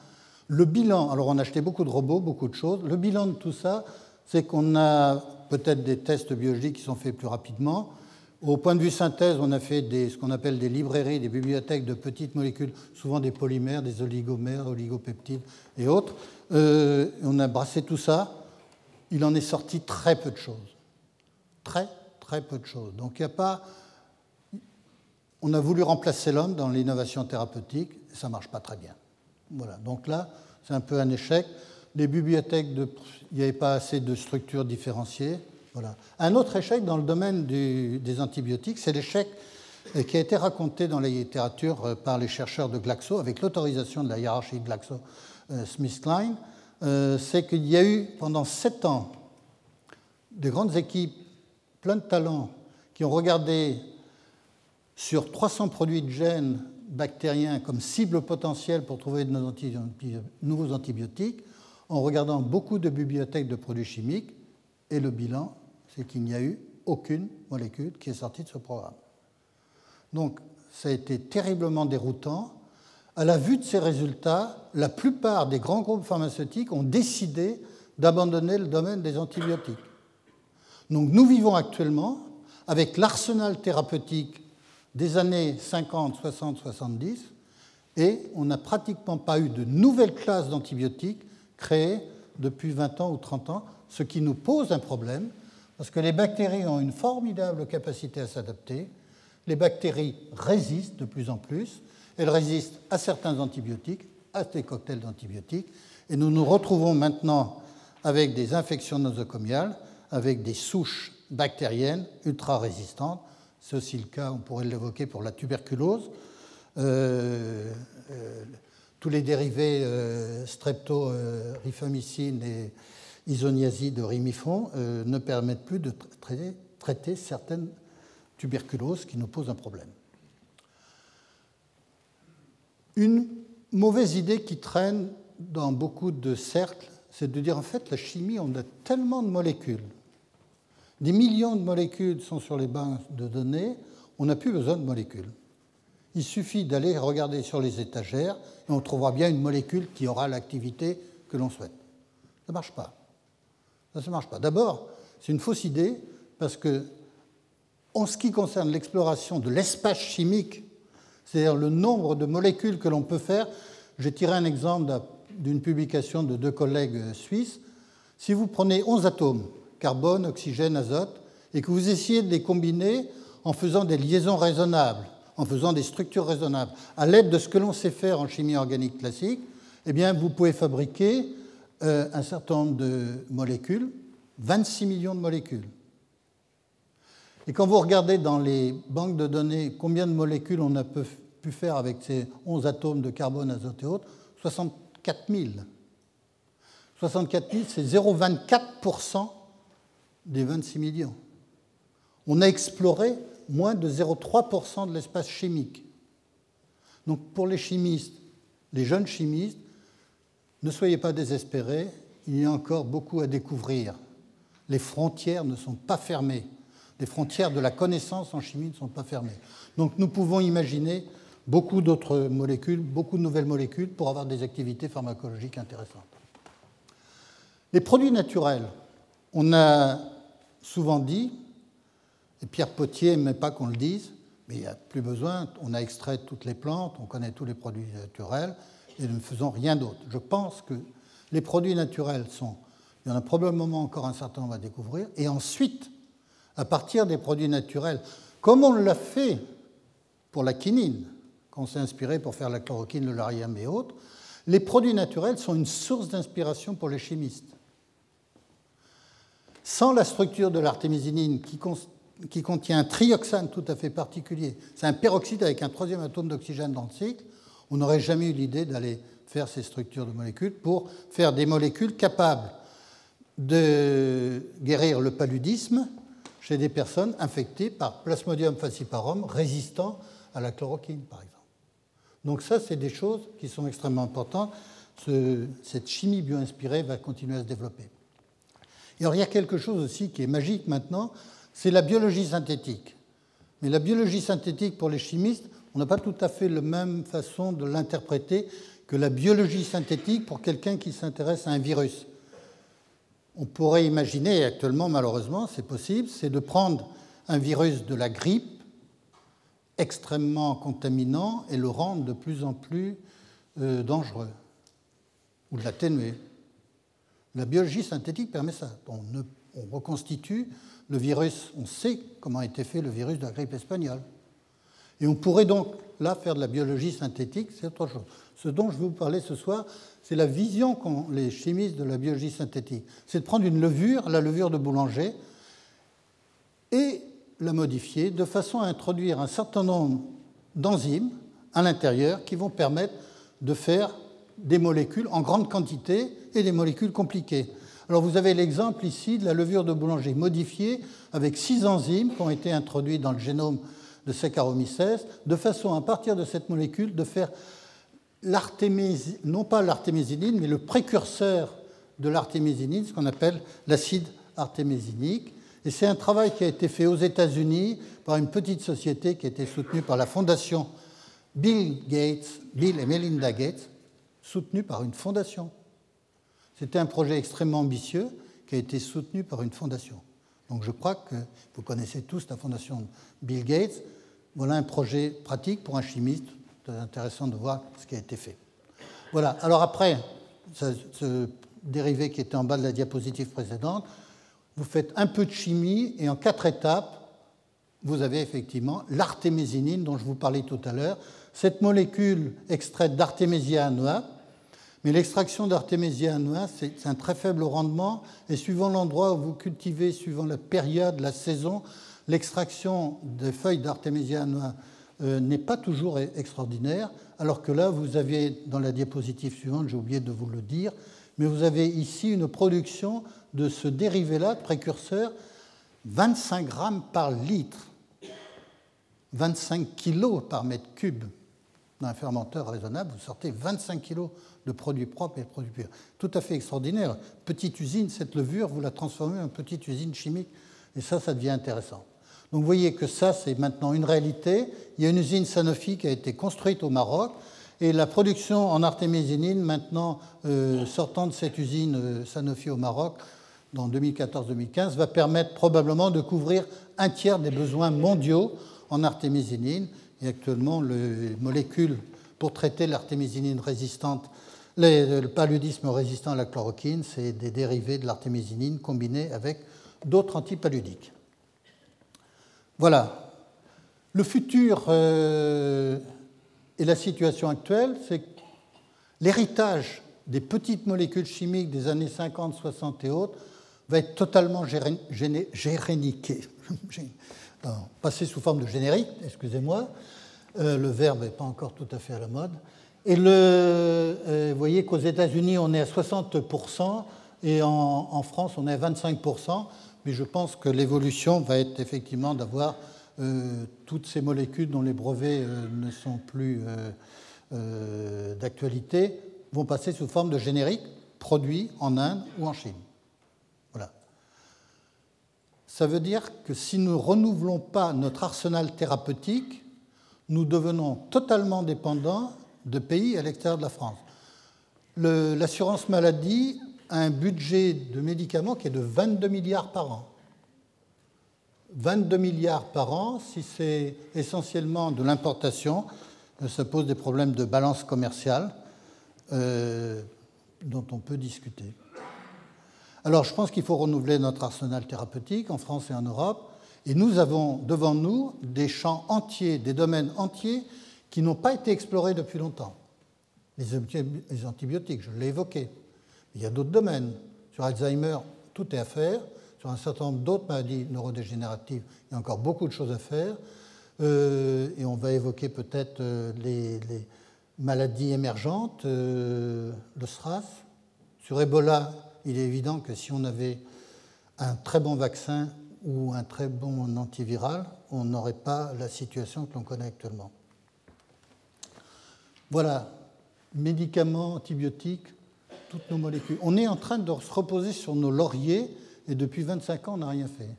Le bilan, alors on achetait beaucoup de robots, beaucoup de choses. Le bilan de tout ça, c'est qu'on a peut-être des tests biologiques qui sont faits plus rapidement. Au point de vue synthèse, on a fait ce qu'on appelle des librairies, des bibliothèques de petites molécules, souvent des polymères, des oligomères, oligopeptides et autres. Euh, on a brassé tout ça. Il en est sorti très peu de choses. Très, très peu de choses. Donc il n'y a pas. On a voulu remplacer l'homme dans l'innovation thérapeutique, et ça ne marche pas très bien. Voilà. Donc là, c'est un peu un échec. Les bibliothèques, il n'y avait pas assez de structures différenciées. Un autre échec dans le domaine des antibiotiques, c'est l'échec euh, qui a été raconté dans la littérature euh, par les chercheurs de Glaxo, avec l'autorisation de la hiérarchie Glaxo-SmithKline, euh, c'est qu'il y a eu pendant sept ans de grandes équipes, plein de talents, qui ont regardé sur 300 produits de gènes bactériens comme cible potentielle pour trouver de nouveaux antibiotiques, en regardant beaucoup de bibliothèques de produits chimiques, et le bilan c'est qu'il n'y a eu aucune molécule qui est sortie de ce programme. Donc, ça a été terriblement déroutant. À la vue de ces résultats, la plupart des grands groupes pharmaceutiques ont décidé d'abandonner le domaine des antibiotiques. Donc nous vivons actuellement avec l'arsenal thérapeutique des années 50, 60, 70, et on n'a pratiquement pas eu de nouvelles classes d'antibiotiques créées depuis 20 ans ou 30 ans, ce qui nous pose un problème, parce que les bactéries ont une formidable capacité à s'adapter, les bactéries résistent de plus en plus, elles résistent à certains antibiotiques, à des cocktails d'antibiotiques, et nous nous retrouvons maintenant avec des infections nosocomiales, avec des souches bactériennes ultra résistantes. C'est aussi le cas, on pourrait l'évoquer pour la tuberculose. Euh, euh, tous les dérivés euh, streptorifamycine et isoniazide de rimifon ne permettent plus de traiter certaines tuberculoses qui nous posent un problème. Une mauvaise idée qui traîne dans beaucoup de cercles, c'est de dire en fait la chimie, on a tellement de molécules, des millions de molécules sont sur les bancs de données, on n'a plus besoin de molécules. Il suffit d'aller regarder sur les étagères et on trouvera bien une molécule qui aura l'activité que l'on souhaite. Ça ne marche pas. Ça ne marche pas. D'abord, c'est une fausse idée parce que, en ce qui concerne l'exploration de l'espace chimique, c'est-à-dire le nombre de molécules que l'on peut faire, j'ai tiré un exemple d'une publication de deux collègues suisses. Si vous prenez 11 atomes, carbone, oxygène, azote, et que vous essayez de les combiner en faisant des liaisons raisonnables, en faisant des structures raisonnables, à l'aide de ce que l'on sait faire en chimie organique classique, eh bien, vous pouvez fabriquer euh, un certain nombre de molécules, 26 millions de molécules. Et quand vous regardez dans les banques de données combien de molécules on a pu faire avec ces 11 atomes de carbone, azote et autres, 64 000. 64 000, c'est 0,24% des 26 millions. On a exploré moins de 0,3% de l'espace chimique. Donc pour les chimistes, les jeunes chimistes, ne soyez pas désespérés, il y a encore beaucoup à découvrir. Les frontières ne sont pas fermées. Les frontières de la connaissance en chimie ne sont pas fermées. Donc nous pouvons imaginer beaucoup d'autres molécules, beaucoup de nouvelles molécules pour avoir des activités pharmacologiques intéressantes. Les produits naturels, on a souvent dit, et Pierre Potier n'aimait pas qu'on le dise, mais il n'y a plus besoin, on a extrait toutes les plantes, on connaît tous les produits naturels, et ne faisons rien d'autre. Je pense que les produits naturels sont, il y en a probablement encore un certain nombre à découvrir, et ensuite, à partir des produits naturels, comme on l'a fait pour la quinine, qu'on s'est inspiré pour faire la chloroquine, le lariam et autres, les produits naturels sont une source d'inspiration pour les chimistes. Sans la structure de l'artémisinine qui, qui, contient un trioxane tout à fait particulier, c'est un peroxyde avec un troisième atome d'oxygène dans le cycle, on n'aurait jamais eu l'idée d'aller faire ces structures de molécules pour faire des molécules capables de guérir le paludisme chez des personnes infectées par Plasmodium falciparum résistant à la chloroquine, par exemple. Donc ça, c'est des choses qui sont extrêmement importantes. cette chimie bio-inspirée va continuer à se développer. Et alors, il y a quelque chose aussi qui est magique maintenant, c'est la biologie synthétique. Mais la biologie synthétique, pour les chimistes, on n'a pas tout à fait la même façon de l'interpréter que la biologie synthétique pour quelqu'un qui s'intéresse à un virus on pourrait imaginer, actuellement malheureusement c'est possible, c'est de prendre un virus de la grippe extrêmement contaminant et le rendre de plus en plus euh, dangereux, ou de l'atténuer. La biologie synthétique permet ça. On, on, reconstitue le virus, on sait comment a été fait le virus de la grippe espagnole. Et on pourrait donc là faire de la biologie synthétique, c'est autre chose. Ce dont je vais vous parler ce soir, c'est la vision qu'ont les chimistes de la biologie synthétique. C'est de prendre une levure, la levure de boulanger, et la modifier de façon à introduire un certain nombre d'enzymes à l'intérieur qui vont permettre de faire des molécules en grande quantité et des molécules compliquées. Alors vous avez l'exemple ici de la levure de boulanger modifiée avec six enzymes qui ont été introduites dans le génome de Saccharomyces, de façon à partir de cette molécule de faire non pas l'artémisinine, mais le précurseur de l'artémisinine, ce qu'on appelle l'acide artémisinique. Et c'est un travail qui a été fait aux États-Unis par une petite société qui a été soutenue par la Fondation Bill Gates, Bill et Melinda Gates, soutenus par une fondation. C'était un projet extrêmement ambitieux qui a été soutenu par une fondation. Donc je crois que vous connaissez tous la fondation Bill Gates. Voilà un projet pratique pour un chimiste. C'est intéressant de voir ce qui a été fait. Voilà. Alors après, ce dérivé qui était en bas de la diapositive précédente, vous faites un peu de chimie et en quatre étapes, vous avez effectivement l'artémésinine dont je vous parlais tout à l'heure. Cette molécule extraite d'artémésia annua, mais l'extraction d'artémésia annua, c'est un très faible rendement et suivant l'endroit où vous cultivez, suivant la période, la saison, l'extraction des feuilles d'artémésia annua euh, n'est pas toujours extraordinaire, alors que là, vous avez, dans la diapositive suivante, j'ai oublié de vous le dire, mais vous avez ici une production de ce dérivé-là, précurseur, 25 grammes par litre, 25 kilos par mètre cube. Dans un fermenteur raisonnable, vous sortez 25 kilos de produits propres et de produits purs. Tout à fait extraordinaire. Petite usine, cette levure, vous la transformez en petite usine chimique, et ça, ça devient intéressant. Donc vous voyez que ça, c'est maintenant une réalité. Il y a une usine Sanofi qui a été construite au Maroc, et la production en artémisinine, maintenant euh, sortant de cette usine euh, Sanofi au Maroc, dans 2014-2015, va permettre probablement de couvrir un tiers des besoins mondiaux en artémisinine. Et actuellement, les molécules pour traiter l'artémisinine résistante, le paludisme résistant à la chloroquine, c'est des dérivés de l'artémisinine combinés avec d'autres antipaludiques. Voilà. Le futur euh, et la situation actuelle, c'est que l'héritage des petites molécules chimiques des années 50, 60 et autres va être totalement géréniqué, passé sous forme de générique, excusez-moi, euh, le verbe n'est pas encore tout à fait à la mode. Et le, euh, vous voyez qu'aux États-Unis, on est à 60% et en, en, France, on est à 25%, mais je pense que l'évolution va être effectivement d'avoir euh, toutes ces molécules dont les brevets ne sont plus d'actualité vont passer sous forme de générique produits en Inde ou en Chine. Ça veut dire que si nous ne renouvelons pas notre arsenal thérapeutique, nous devenons totalement dépendants de pays à l'extérieur de la France. L'assurance maladie un budget de médicaments qui est de 22 milliards par an. 22 milliards par an, si c'est essentiellement de l'importation, ça pose des problèmes de balance commerciale euh, dont on peut discuter. Alors je pense qu'il faut renouveler notre arsenal thérapeutique en France et en Europe. Et nous avons devant nous des champs entiers, des domaines entiers qui n'ont pas été explorés depuis longtemps. Les antibiotiques, je l'ai évoqué. Il y a d'autres domaines. Sur Alzheimer, tout est à faire. Sur un certain nombre d'autres maladies neurodégénératives, il y a encore beaucoup de choses à faire. Euh, et on va évoquer peut-être euh, les, maladies émergentes, euh, le SRAS. Sur Ebola, il est évident que si on avait un très bon vaccin ou un très bon antiviral, on n'aurait pas la situation que l'on connaît actuellement. Voilà, médicaments, antibiotiques, On est en train de se reposer sur nos lauriers et depuis 25 ans, on n'a rien fait.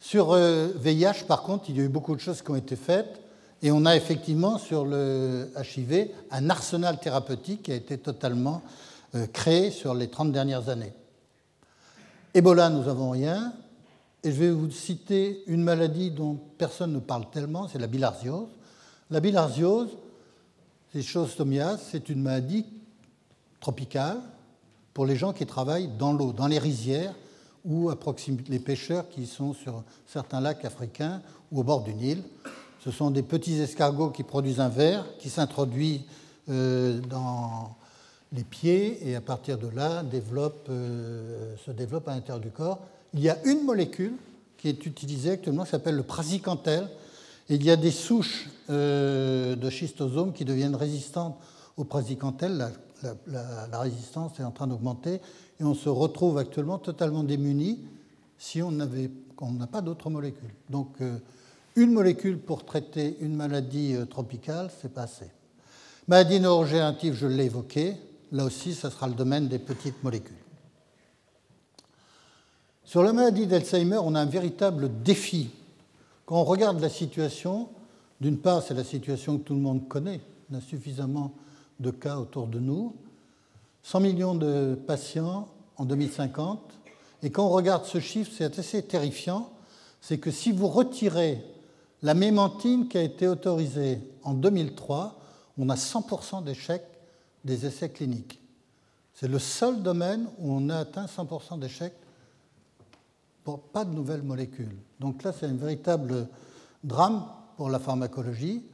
Sur VIH, euh, par contre, il y a eu beaucoup de choses qui ont été faites et on a effectivement sur le HIV un arsenal thérapeutique qui a été totalement euh, créé sur les 30 dernières années. Ebola, nous n'avons rien. Et je vais vous citer une maladie dont personne ne parle tellement, c'est la bilharziose. La bilharziose, c'est Schostomias, c'est une maladie tropicale pour les gens qui travaillent dans l'eau, dans les rizières ou à proximité, les pêcheurs qui sont sur certains lacs africains ou au bord du Nil. Ce sont des petits escargots qui produisent un ver qui s'introduit euh, dans les pieds et à partir de là euh, se développe à l'intérieur du corps. Il y a une molécule qui est utilisée actuellement qui s'appelle le praziquantel. Il y a des souches euh, de schistosomes qui deviennent résistantes au praziquantel. La, résistance est en train d'augmenter et on se retrouve actuellement totalement démuni si on n'a pas d'autres molécules. Donc euh, une molécule pour traiter une maladie tropicale, c'est pas assez. Maladie neurogénérative, je l'ai évoqué, là aussi, ce sera le domaine des petites molécules. Sur la maladie d'Alzheimer, on a un véritable défi. Quand on regarde la situation, D'une part, c'est la situation que tout le monde connaît. On a suffisamment de cas autour de nous. 100 millions de patients en 2050. Et quand on regarde ce chiffre, c'est assez terrifiant. C'est que si vous retirez la mémantine qui a été autorisée en 2003, on a 100% d'échecs des essais cliniques. C'est le seul domaine où on a atteint 100% d'échecs pour pas de nouvelles molécules. Donc là, c'est un véritable drame pour la pharmacologie.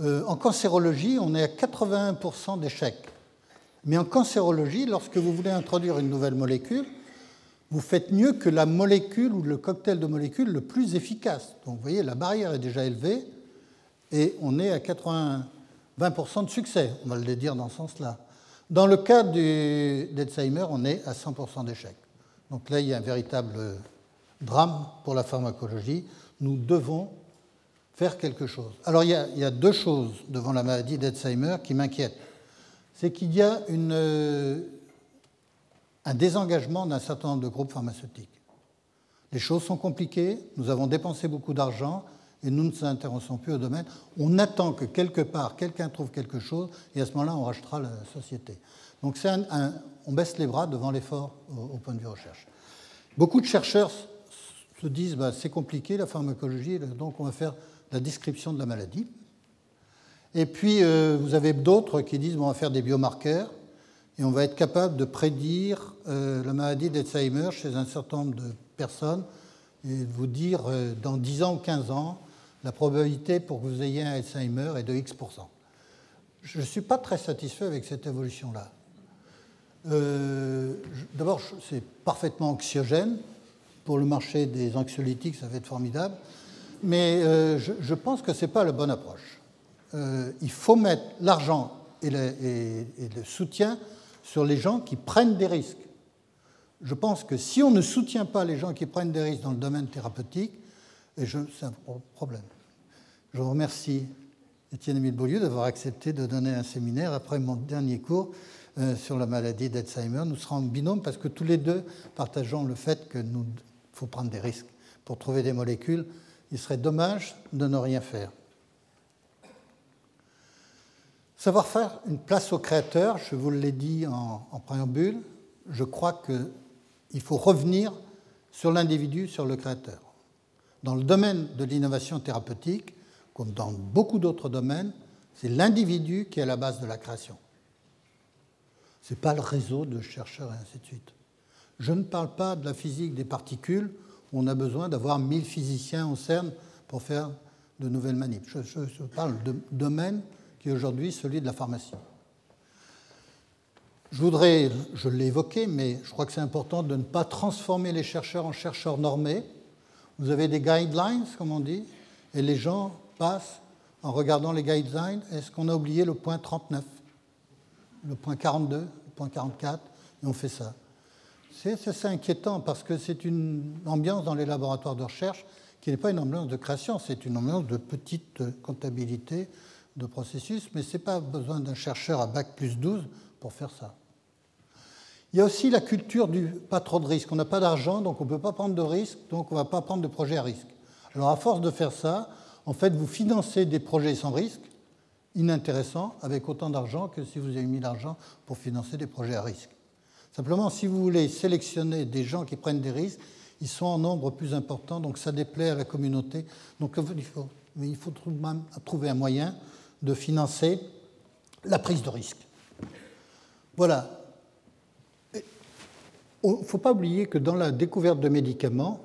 Euh, en cancérologie, on est à 81% d'échecs. Mais en cancérologie, lorsque vous voulez introduire une nouvelle molécule, vous faites mieux que la molécule ou le cocktail de molécules le plus efficace. Donc vous voyez, la barrière est déjà élevée et on est à 80, 20% de succès, on va le dire dans ce sens-là. Dans le cas d'Alzheimer, on est à 100% d'échec. Donc là, il y a un véritable drame pour la pharmacologie. Nous devons faire quelque chose. Alors il y a, deux choses devant la maladie d'Alzheimer qui m'inquiètent. C'est qu'il y a une, un désengagement d'un certain nombre de groupes pharmaceutiques. Les choses sont compliquées, nous avons dépensé beaucoup d'argent et nous ne nous intéressons plus au domaine. On attend que quelque part quelqu'un trouve quelque chose et à ce moment-là on rachètera la société. Donc on baisse les bras devant l'effort au, point de vue recherche. Beaucoup de chercheurs se disent bah, c'est compliqué la pharmacologie, donc on va faire la description de la maladie. Et puis euh, vous avez d'autres qui disent bon, on va faire des biomarqueurs et on va être capable de prédire euh, la maladie d'Alzheimer chez un certain nombre de personnes et vous dire euh, dans 10 ans ou 15 ans, la probabilité pour que vous ayez un Alzheimer est de X%. Je ne suis pas très satisfait avec cette évolution-là. D'abord, c'est parfaitement anxiogène. Pour le marché des anxiolytiques, ça va être formidable. Mais je, pense que ce n'est pas la bonne approche. il faut mettre l'argent et, le soutien sur les gens qui prennent des risques. Je pense que si on ne soutient pas les gens qui prennent des risques dans le domaine thérapeutique, c'est un problème. Je remercie, Étienne Émile Beaulieu, d'avoir accepté de donner un séminaire après mon dernier cours euh, sur la maladie d'Alzheimer. Nous serons en binôme parce que tous les deux partageons le fait qu'il faut prendre des risques pour trouver des molécules. Il serait dommage de ne rien faire. Savoir faire une place au créateur, je vous l'ai dit en, préambule, je crois qu'il faut revenir sur l'individu, sur le créateur. Dans le domaine de l'innovation thérapeutique, comme dans beaucoup d'autres domaines, c'est l'individu qui est à la base de la création. Ce n'est pas le réseau de chercheurs et ainsi de suite. Je ne parle pas de la physique des particules, on a besoin d'avoir 1000 physiciens au CERN pour faire de nouvelles manips. Je, je parle de domaine qui est aujourd'hui celui de la pharmacie. Je voudrais, je l'ai évoqué, mais je crois que c'est important de ne pas transformer les chercheurs en chercheurs normés. Vous avez des guidelines, comme on dit, et les gens passent en regardant les guidelines. Est-ce qu'on a oublié le point 39, le point 42, le point 44, et on fait ça C'est assez inquiétant parce que c'est une ambiance dans les laboratoires de recherche qui n'est pas une ambiance de création, c'est une ambiance de petite comptabilité de processus, mais ce n'est pas besoin d'un chercheur à bac plus 12 pour faire ça. Il y a aussi la culture du pas trop de risques. On n'a pas d'argent, donc on ne peut pas prendre de risques, donc on ne va pas prendre de projets à risque. Alors à force de faire ça, en fait, vous financez des projets sans risque, inintéressants, avec autant d'argent que si vous avez mis l'argent pour financer des projets à risque. Simplement, si vous voulez sélectionner des gens qui prennent des risques, ils sont en nombre plus important, donc ça déplaît à la communauté. Donc il faut, il trouver un moyen de financer la prise de risque. Voilà. Il ne faut pas oublier que dans la découverte de médicaments,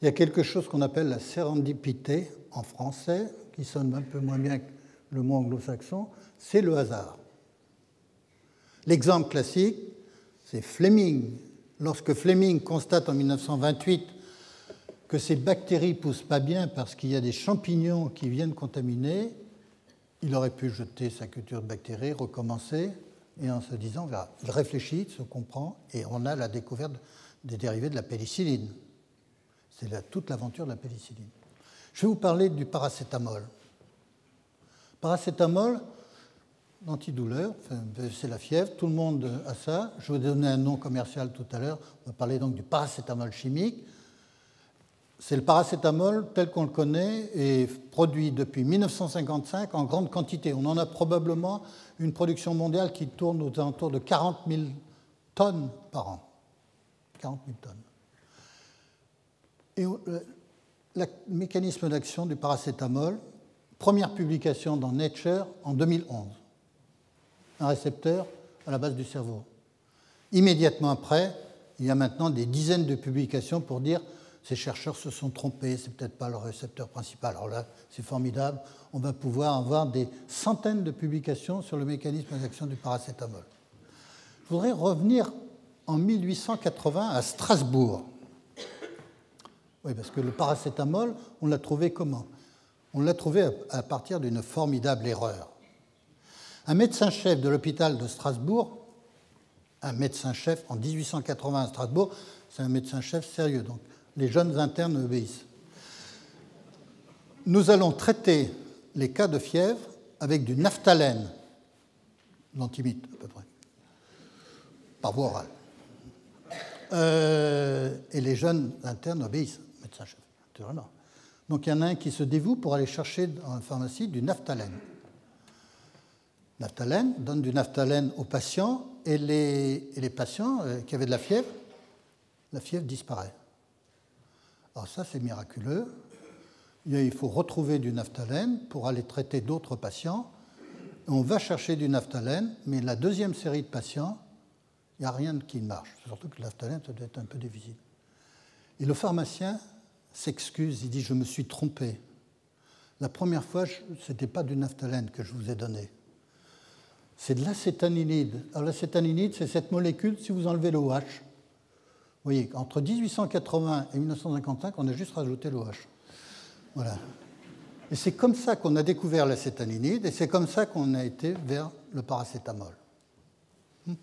il y a quelque chose qu'on appelle la sérendipité en français, qui sonne un peu moins bien que le mot anglo-saxon, c'est le hasard. L'exemple classique, c'est Fleming. Lorsque Fleming constate en 1928 que ces bactéries poussent pas bien parce qu'il y a des champignons qui viennent contaminer, il aurait pu jeter sa culture de bactéries, recommencer, et en se disant, il réfléchit, se comprend, et on a la découverte des dérivés de la pénicilline. C'est toute l'aventure de la pénicilline. Je vais vous parler du paracétamol. Paracétamol, antidouleur, c'est la fièvre, tout le monde a ça. Je vous donner un nom commercial tout à l'heure. On va parler donc du paracétamol chimique. c'est le paracétamol tel qu'on le connaît et produit depuis 1955 en grande quantité. On en a probablement une production mondiale qui tourne aux alentours de 40 000 tonnes par an. 40 000 tonnes. Et euh, le mécanisme d'action du paracétamol, première publication dans Nature en 2011. Un récepteur à la base du cerveau. Immédiatement après, il y a maintenant des dizaines de publications pour dire ces chercheurs se sont trompés, c'est peut-être pas le récepteur principal. Alors là, c'est formidable, on va pouvoir avoir des centaines de publications sur le mécanisme d'action du paracétamol. Je voudrais revenir en 1880 à Strasbourg. Oui, parce que le paracétamol, on l'a trouvé comment? On l'a trouvé à partir d'une formidable erreur. Un médecin-chef de l'hôpital de Strasbourg, un médecin-chef en 1880 à Strasbourg, c'est un médecin-chef sérieux, donc les jeunes internes obéissent. Nous allons traiter les cas de fièvre avec du naphtalène, l'antimite à peu près, par voie orale. Euh, et les jeunes internes obéissent, médecin-chef, naturellement. Donc il y en a un qui se dévoue pour aller chercher dans la pharmacie du naphtalène. Naphtalène donne du naphtalène aux patients et les, patients euh, qui avaient de la fièvre, la fièvre disparaît. Alors ça, c'est miraculeux. Il faut retrouver du naphtalène pour aller traiter d'autres patients. On va chercher du naphtalène, mais la deuxième série de patients, il n'y a rien qui marche. Surtout que le naphtalène, ça doit être un peu difficile. Et le pharmacien s'excuse, il dit Je me suis trompé. La première fois, ce n'était pas du naphtalène que je vous ai donné. C'est de l'acétaninide. L'acétaninide, c'est cette molécule, si vous enlevez l'OH, vous voyez, entre 1880 et 1955, on a juste rajouté l'OH. Voilà. Et c'est comme ça qu'on a découvert l'acétaninide et c'est comme ça qu'on a été vers le paracétamol. Hmm.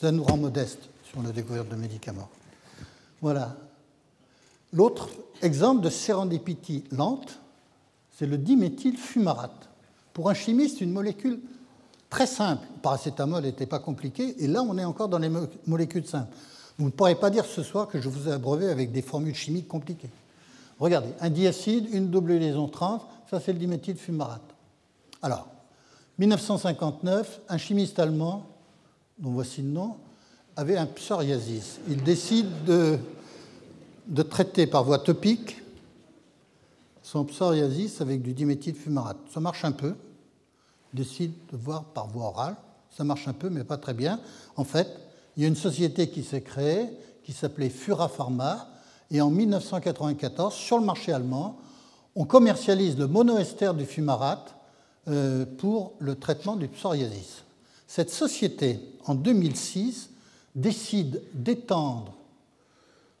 Ça nous rend modeste sur la découverte de médicaments. Voilà. L'autre exemple de sérendipité lente, c'est le diméthylfumarate. Pour un chimiste, une molécule très simple. Le paracétamol n'était pas compliqué, et là, on est encore dans les molécules simples. Vous ne pourrez pas dire ce soir que je vous ai abreuvé avec des formules chimiques compliquées. Regardez, un diacide, une double liaison trans, ça c'est le diméthylfumarate. Alors, 1959, un chimiste allemand, dont voici le nom, avait un psoriasis. Il décide de, de traiter par voie topique son psoriasis avec du diméthylfumarate. Ça marche un peu. Décide de voir par voie orale. Ça marche un peu, mais pas très bien. En fait, il y a une société qui s'est créée qui s'appelait Fura Pharma. Et en 1994, sur le marché allemand, on commercialise le monoester du fumarate euh, pour le traitement du psoriasis. Cette société, en 2006, décide d'étendre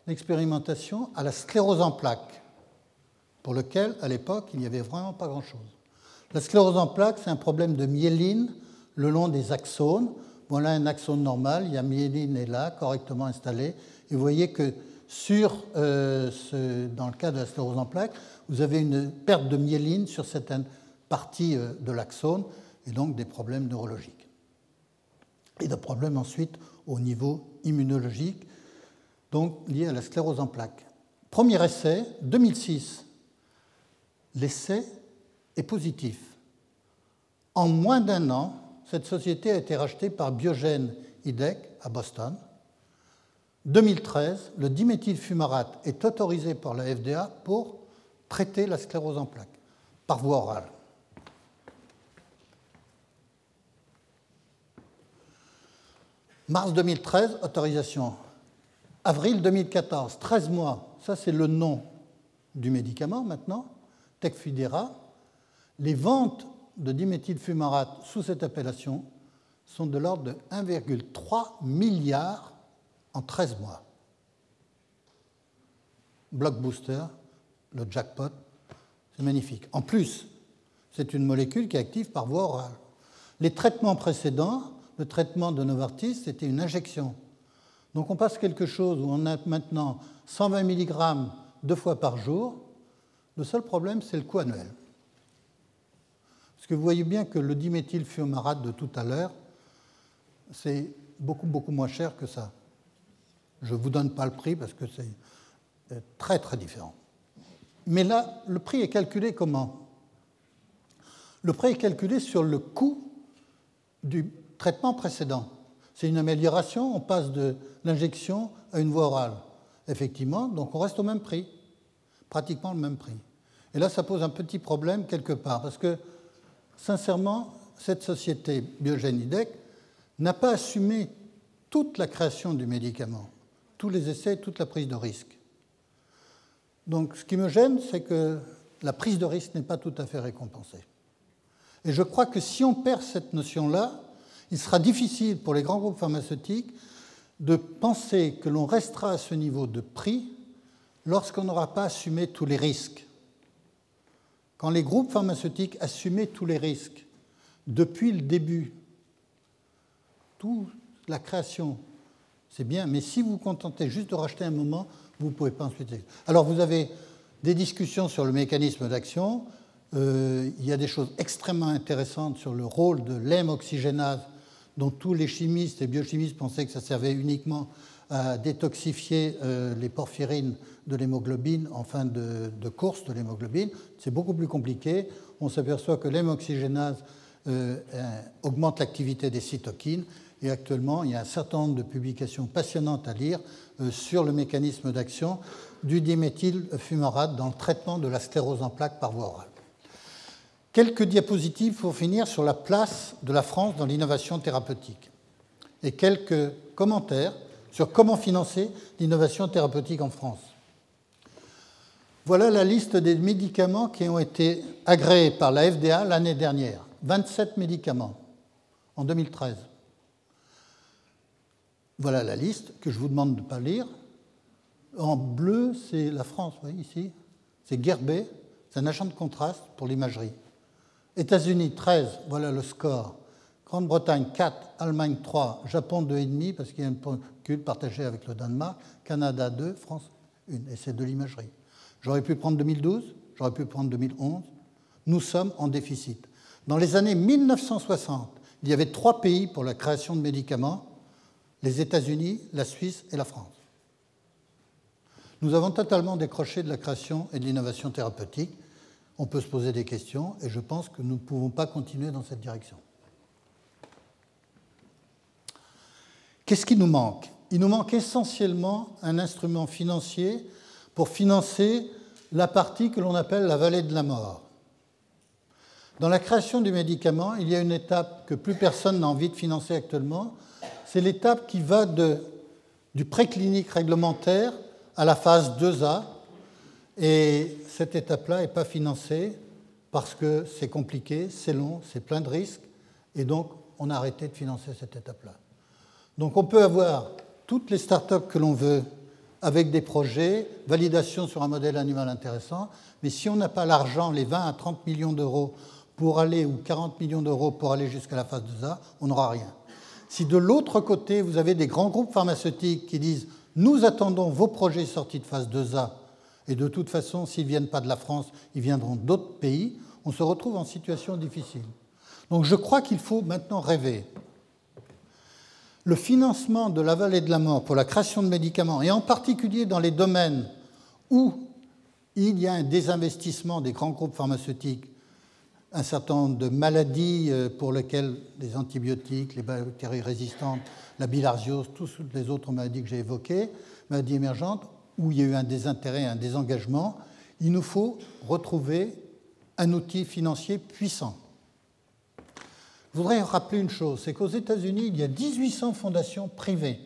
l'expérimentation à la sclérose en plaques, pour lequel, à l'époque, il n'y avait vraiment pas grand-chose. La sclérose en plaques, c'est un problème de myéline le long des axones. Voilà un axone normal, il y a myéline là, correctement installé. Et vous voyez que euh, dans le cas de la sclérose en plaques, vous avez une perte de myéline sur certaines parties euh, de l'axone et donc des problèmes neurologiques. Et des problèmes ensuite au niveau immunologique, donc liés à la sclérose en plaques. Premier essai, 2006. L'essai est positif. En moins d'un an, cette société a été rachetée par Biogen IDEC à Boston. 2013, le diméthylfumarate est autorisé par la FDA pour traiter la sclérose en plaques par voie orale. Mars 2013, autorisation. Avril 2014, 13 mois, ça c'est le nom du médicament maintenant, Tecfidera. Les ventes de diméthylfumarate sous cette appellation sont de l'ordre de 1,3 milliard en 13 mois. Blockbuster, le jackpot, c'est magnifique. En plus, c'est une molécule qui est active par voie orale. Les traitements précédents, le traitement de Novartis, c'était une injection. Donc on passe quelque chose où on a maintenant 120 mg deux fois par jour. Le seul problème, c'est le coût annuel. Parce que vous voyez bien que le diméthylfumarate de tout à l'heure, c'est beaucoup, beaucoup moins cher que ça. Je ne vous donne pas le prix parce que c'est euh, très très différent. Mais là, le prix est calculé comment? Le prix est calculé sur le coût du traitement précédent. C'est une amélioration, on passe de l'injection à une voie orale. Effectivement, donc on reste au même prix, pratiquement le même prix. Et là, ça pose un petit problème quelque part, parce que, sincèrement, cette société Biogénidec n'a pas assumé toute la création du médicament, tous les essais, toute la prise de risque. Donc, ce qui me gêne, c'est que la prise de risque n'est pas tout à fait récompensée. Et je crois que si on perd cette notion-là, il sera difficile pour les grands groupes pharmaceutiques de penser que l'on restera à ce niveau de prix lorsqu'on n'aura pas assumé tous les risques. Quand les groupes pharmaceutiques assumaient tous les risques depuis le début, toute la création, c'est bien, mais si vous vous contentez juste de racheter un moment, vous ne pouvez pas ensuite. Alors vous avez des discussions sur le mécanisme d'action. Euh, il y a des choses extrêmement intéressantes sur le rôle de l'hème oxygénase dont tous les chimistes et biochimistes pensaient que ça servait uniquement à détoxifier euh, les porphyrines de l'hémoglobine en fin de, course de l'hémoglobine. C'est beaucoup plus compliqué. On s'aperçoit que l'hémoxygénase euh, augmente l'activité des cytokines. Et actuellement, il y a un certain nombre de publications passionnantes à lire euh, sur le mécanisme d'action du diméthylfumarate dans le traitement de la sclérose en plaques par voie orale. Quelques diapositives pour finir sur la place de la France dans l'innovation thérapeutique et quelques commentaires sur comment financer l'innovation thérapeutique en France. Voilà la liste des médicaments qui ont été agréés par la FDA l'année dernière. 27 médicaments en 2013. Voilà la liste que je vous demande de ne pas lire. En bleu, c'est la France, vous voyez ici. C'est Gerbet, c'est un agent de contraste pour l'imagerie. États-Unis 13, voilà le score. Grande-Bretagne 4, Allemagne 3, Japon 2,5 parce qu'il y a une culte partagée avec le Danemark, Canada 2, France 1. Et c'est de l'imagerie. J'aurais pu prendre 2012, j'aurais pu prendre 2011. Nous sommes en déficit. Dans les années 1960, il y avait trois pays pour la création de médicaments les États-Unis, la Suisse et la France. Nous avons totalement décroché de la création et de l'innovation thérapeutique on peut se poser des questions et je pense que nous ne pouvons pas continuer dans cette direction. Qu'est-ce qui nous manque? Il nous manque essentiellement un instrument financier pour financer la partie que l'on appelle la vallée de la mort. Dans la création du médicament, il y a une étape que plus personne n'a envie de financer actuellement. C'est l'étape qui va de, du préclinique réglementaire à la phase 2A, et cette étape-là n'est pas financée parce que c'est compliqué, c'est long, c'est plein de risques, et donc on a arrêté de financer cette étape-là. Donc on peut avoir toutes les startups que l'on veut avec des projets, validation sur un modèle animal intéressant, mais si on n'a pas l'argent, les 20 à 30 millions d'euros pour aller, ou 40 millions d'euros pour aller jusqu'à la phase 2A, on n'aura rien. Si de l'autre côté, vous avez des grands groupes pharmaceutiques qui disent Nous attendons vos projets sortis de phase 2A et de toute façon, s'ils ne viennent pas de la France, ils viendront d'autres pays, on se retrouve en situation difficile. Donc je crois qu'il faut maintenant rêver. Le financement de la vallée de la mort pour la création de médicaments, et en particulier dans les domaines où il y a un désinvestissement des grands groupes pharmaceutiques, un certain nombre de maladies euh, pour lesquelles les antibiotiques, les bactéries résistantes, la bilharziose, toutes les autres maladies que j'ai évoquées, maladies émergentes, où il y a eu un désintérêt, un désengagement, il nous faut retrouver un outil financier puissant. Je voudrais rappeler une chose, c'est qu'aux États-Unis, il y a 1800 fondations privées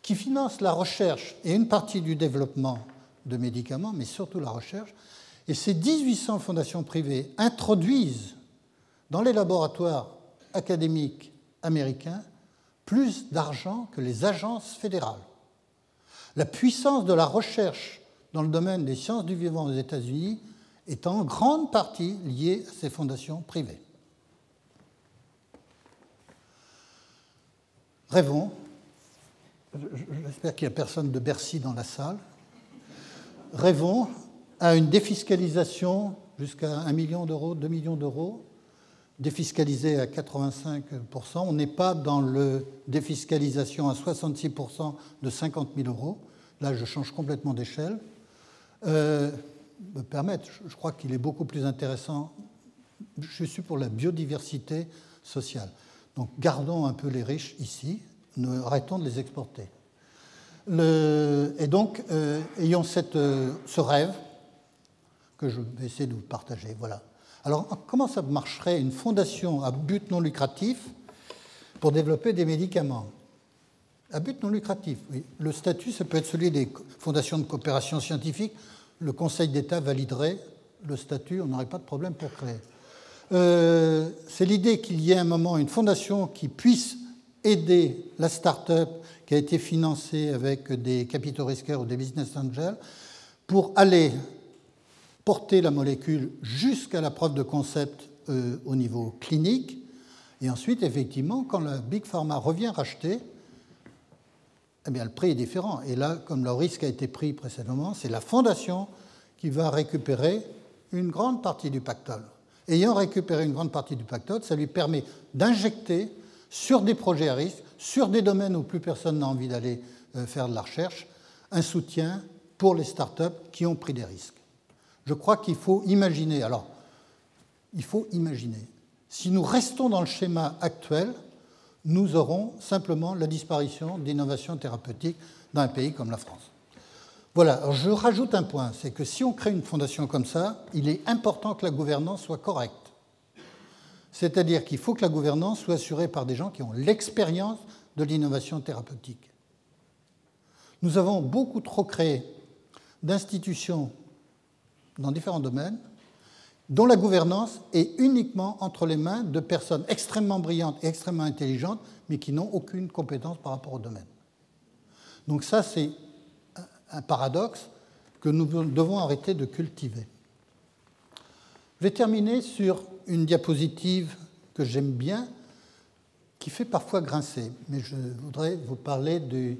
qui financent la recherche et une partie du développement de médicaments, mais surtout la recherche. Et ces 1800 fondations privées introduisent dans les laboratoires académiques américains plus d'argent que les agences fédérales. La puissance de la recherche dans le domaine des sciences du vivant aux États-Unis est en grande partie liée à ces fondations privées. Rêvons, j'espère qu'il n'y a personne de Bercy dans la salle, rêvons à une défiscalisation jusqu'à 1 million d'euros, 2 millions d'euros, défiscalisée à 85%. On n'est pas dans le défiscalisation à 66% de 50 000 euros. là je change complètement d'échelle, euh, je crois qu'il est beaucoup plus intéressant, je suis pour la biodiversité sociale. Donc gardons un peu les riches ici, arrêtons de les exporter. et donc, euh, ayons euh, ce rêve que je vais essayer de vous partager. Voilà. Alors, comment ça marcherait une fondation à but non lucratif pour développer des médicaments? À but non lucratif, oui. Le statut, ça peut être celui des fondations de coopération scientifique. Le Conseil d'État validerait le statut, on n'aurait pas de problème pour créer. Euh, c'est l'idée qu'il y ait un moment une fondation qui puisse aider la start-up qui a été financée avec des capitaux risqueurs ou des business angels pour aller porter la molécule jusqu'à la preuve de concept euh, au niveau clinique. Et ensuite, effectivement, quand la Big Pharma revient racheter, eh le prix est différent. Et là, comme le risque a été pris précédemment, c'est la fondation qui va récupérer une grande partie du pactole. Ayant récupéré une grande partie du pactole, ça lui permet d'injecter sur des projets à risque, sur des domaines où plus personne n'a envie d'aller euh, faire de la recherche, un soutien pour les startups qui ont pris des risques. Je crois qu'il faut imaginer, alors, il faut imaginer, si nous restons dans le schéma actuel, nous aurons simplement la disparition d'innovations thérapeutiques dans un pays comme la France. Voilà, je rajoute un point, c'est que si on crée une fondation comme ça, il est important que la gouvernance soit correcte. C'est-à-dire qu'il faut que la gouvernance soit assurée par des gens qui ont l'expérience de l'innovation thérapeutique. Nous avons beaucoup trop créé d'institutions dans différents domaines dont la gouvernance est uniquement entre les mains de personnes extrêmement brillantes et extrêmement intelligentes, mais qui n'ont aucune compétence par rapport au domaine. Donc ça, c'est un paradoxe que nous devons arrêter de cultiver. Je vais terminer sur une diapositive que j'aime bien, qui fait parfois grincer, mais je voudrais vous parler de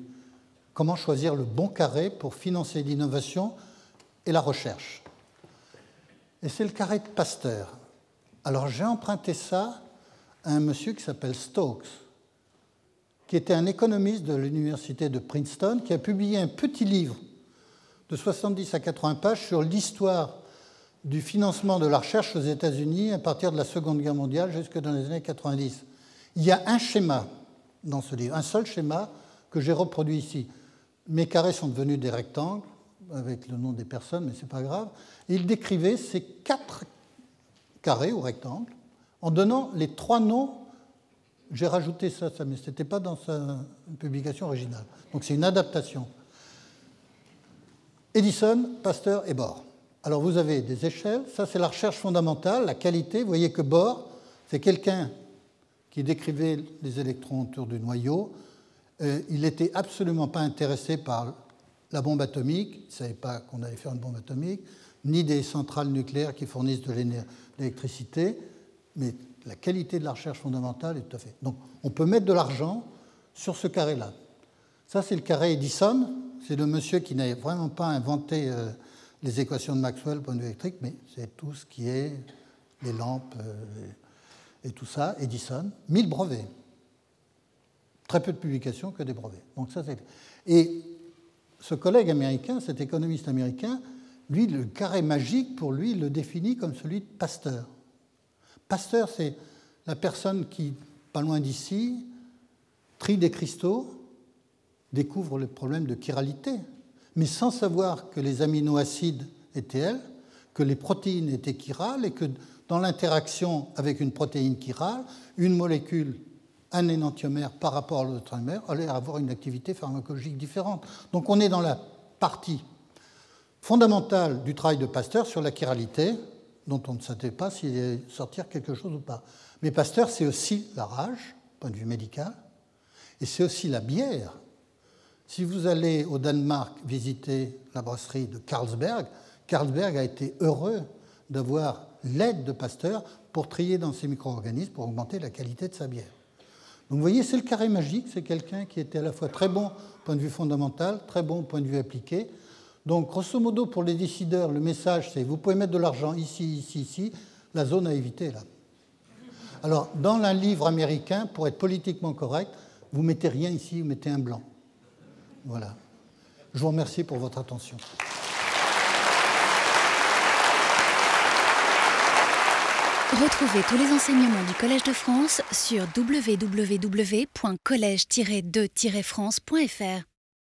comment choisir le bon carré pour financer l'innovation et la recherche. Et c'est le carré de Pasteur. Alors j'ai emprunté ça à un monsieur qui s'appelle Stokes, qui était un économiste de l'université de Princeton, qui a publié un petit livre de 70 à 80 pages sur l'histoire du financement de la recherche aux États-Unis à partir de la Seconde Guerre mondiale jusque dans les années 90. Il y a un schéma dans ce livre, un seul schéma que j'ai reproduit ici. Mes carrés sont devenus des rectangles avec le nom des personnes, mais ce n'est pas grave. il décrivait ces quatre carrés ou rectangles en donnant les trois noms j'ai rajouté ça, ça mais ce n'était pas dans sa publication originale. Donc c'est une adaptation. Edison, Pasteur et Bohr. Alors vous avez des échelles, ça c'est la recherche fondamentale, la qualité. Vous voyez que Bohr, c'est quelqu'un qui décrivait les électrons autour du noyau. Euh, il n'était absolument pas intéressé par la bombe atomique, il ne savait pas qu'on allait faire une bombe atomique, ni des centrales nucléaires qui fournissent de l'électricité, mais la qualité de la recherche fondamentale est tout à fait. Donc on peut mettre de l'argent sur ce carré-là. Ça, c'est le carré Edison. C'est le monsieur qui n'avait vraiment pas inventé euh, les équations de Maxwell point de vue électrique, mais c'est tout ce qui est les lampes euh, et tout ça. Edison, 1000 brevets. Très peu de publications que des brevets. Donc ça, Et ce collègue américain, cet économiste américain, lui, le carré magique, pour lui, le définit comme celui de Pasteur. Pasteur, c'est la personne qui, pas loin d'ici, trie des cristaux, découvre le problème de chiralité, mais sans savoir que les aminoacides étaient elles, que les protéines étaient chirales et que dans l'interaction avec une protéine chirale, une molécule, un énantiomère par rapport à l'autre énantiomère, allait avoir une activité pharmacologique différente. Donc on est dans la partie fondamentale du travail de Pasteur sur la chiralité, dont on ne savait pas s'il allait sortir quelque chose ou pas. Mais Pasteur, c'est aussi la rage, point de vue médical, et c'est aussi la bière. Si vous allez au Danemark visiter la brasserie de Carlsberg, Carlsberg a été heureux d'avoir l'aide de Pasteur pour trier dans ses micro-organismes pour augmenter la qualité de sa bière. Donc vous voyez, c'est le carré magique, c'est quelqu'un qui était à la fois très bon point de vue fondamental, très bon point de vue appliqué, donc, grosso modo, pour les décideurs, le message, c'est vous pouvez mettre de l'argent ici, ici, ici, la zone à éviter là. Alors, dans un livre américain, pour être politiquement correct, vous mettez rien ici, vous mettez un blanc. Voilà. Je vous remercie pour votre attention. Retrouvez tous les enseignements du Collège de France sur www.colège-2-france.fr.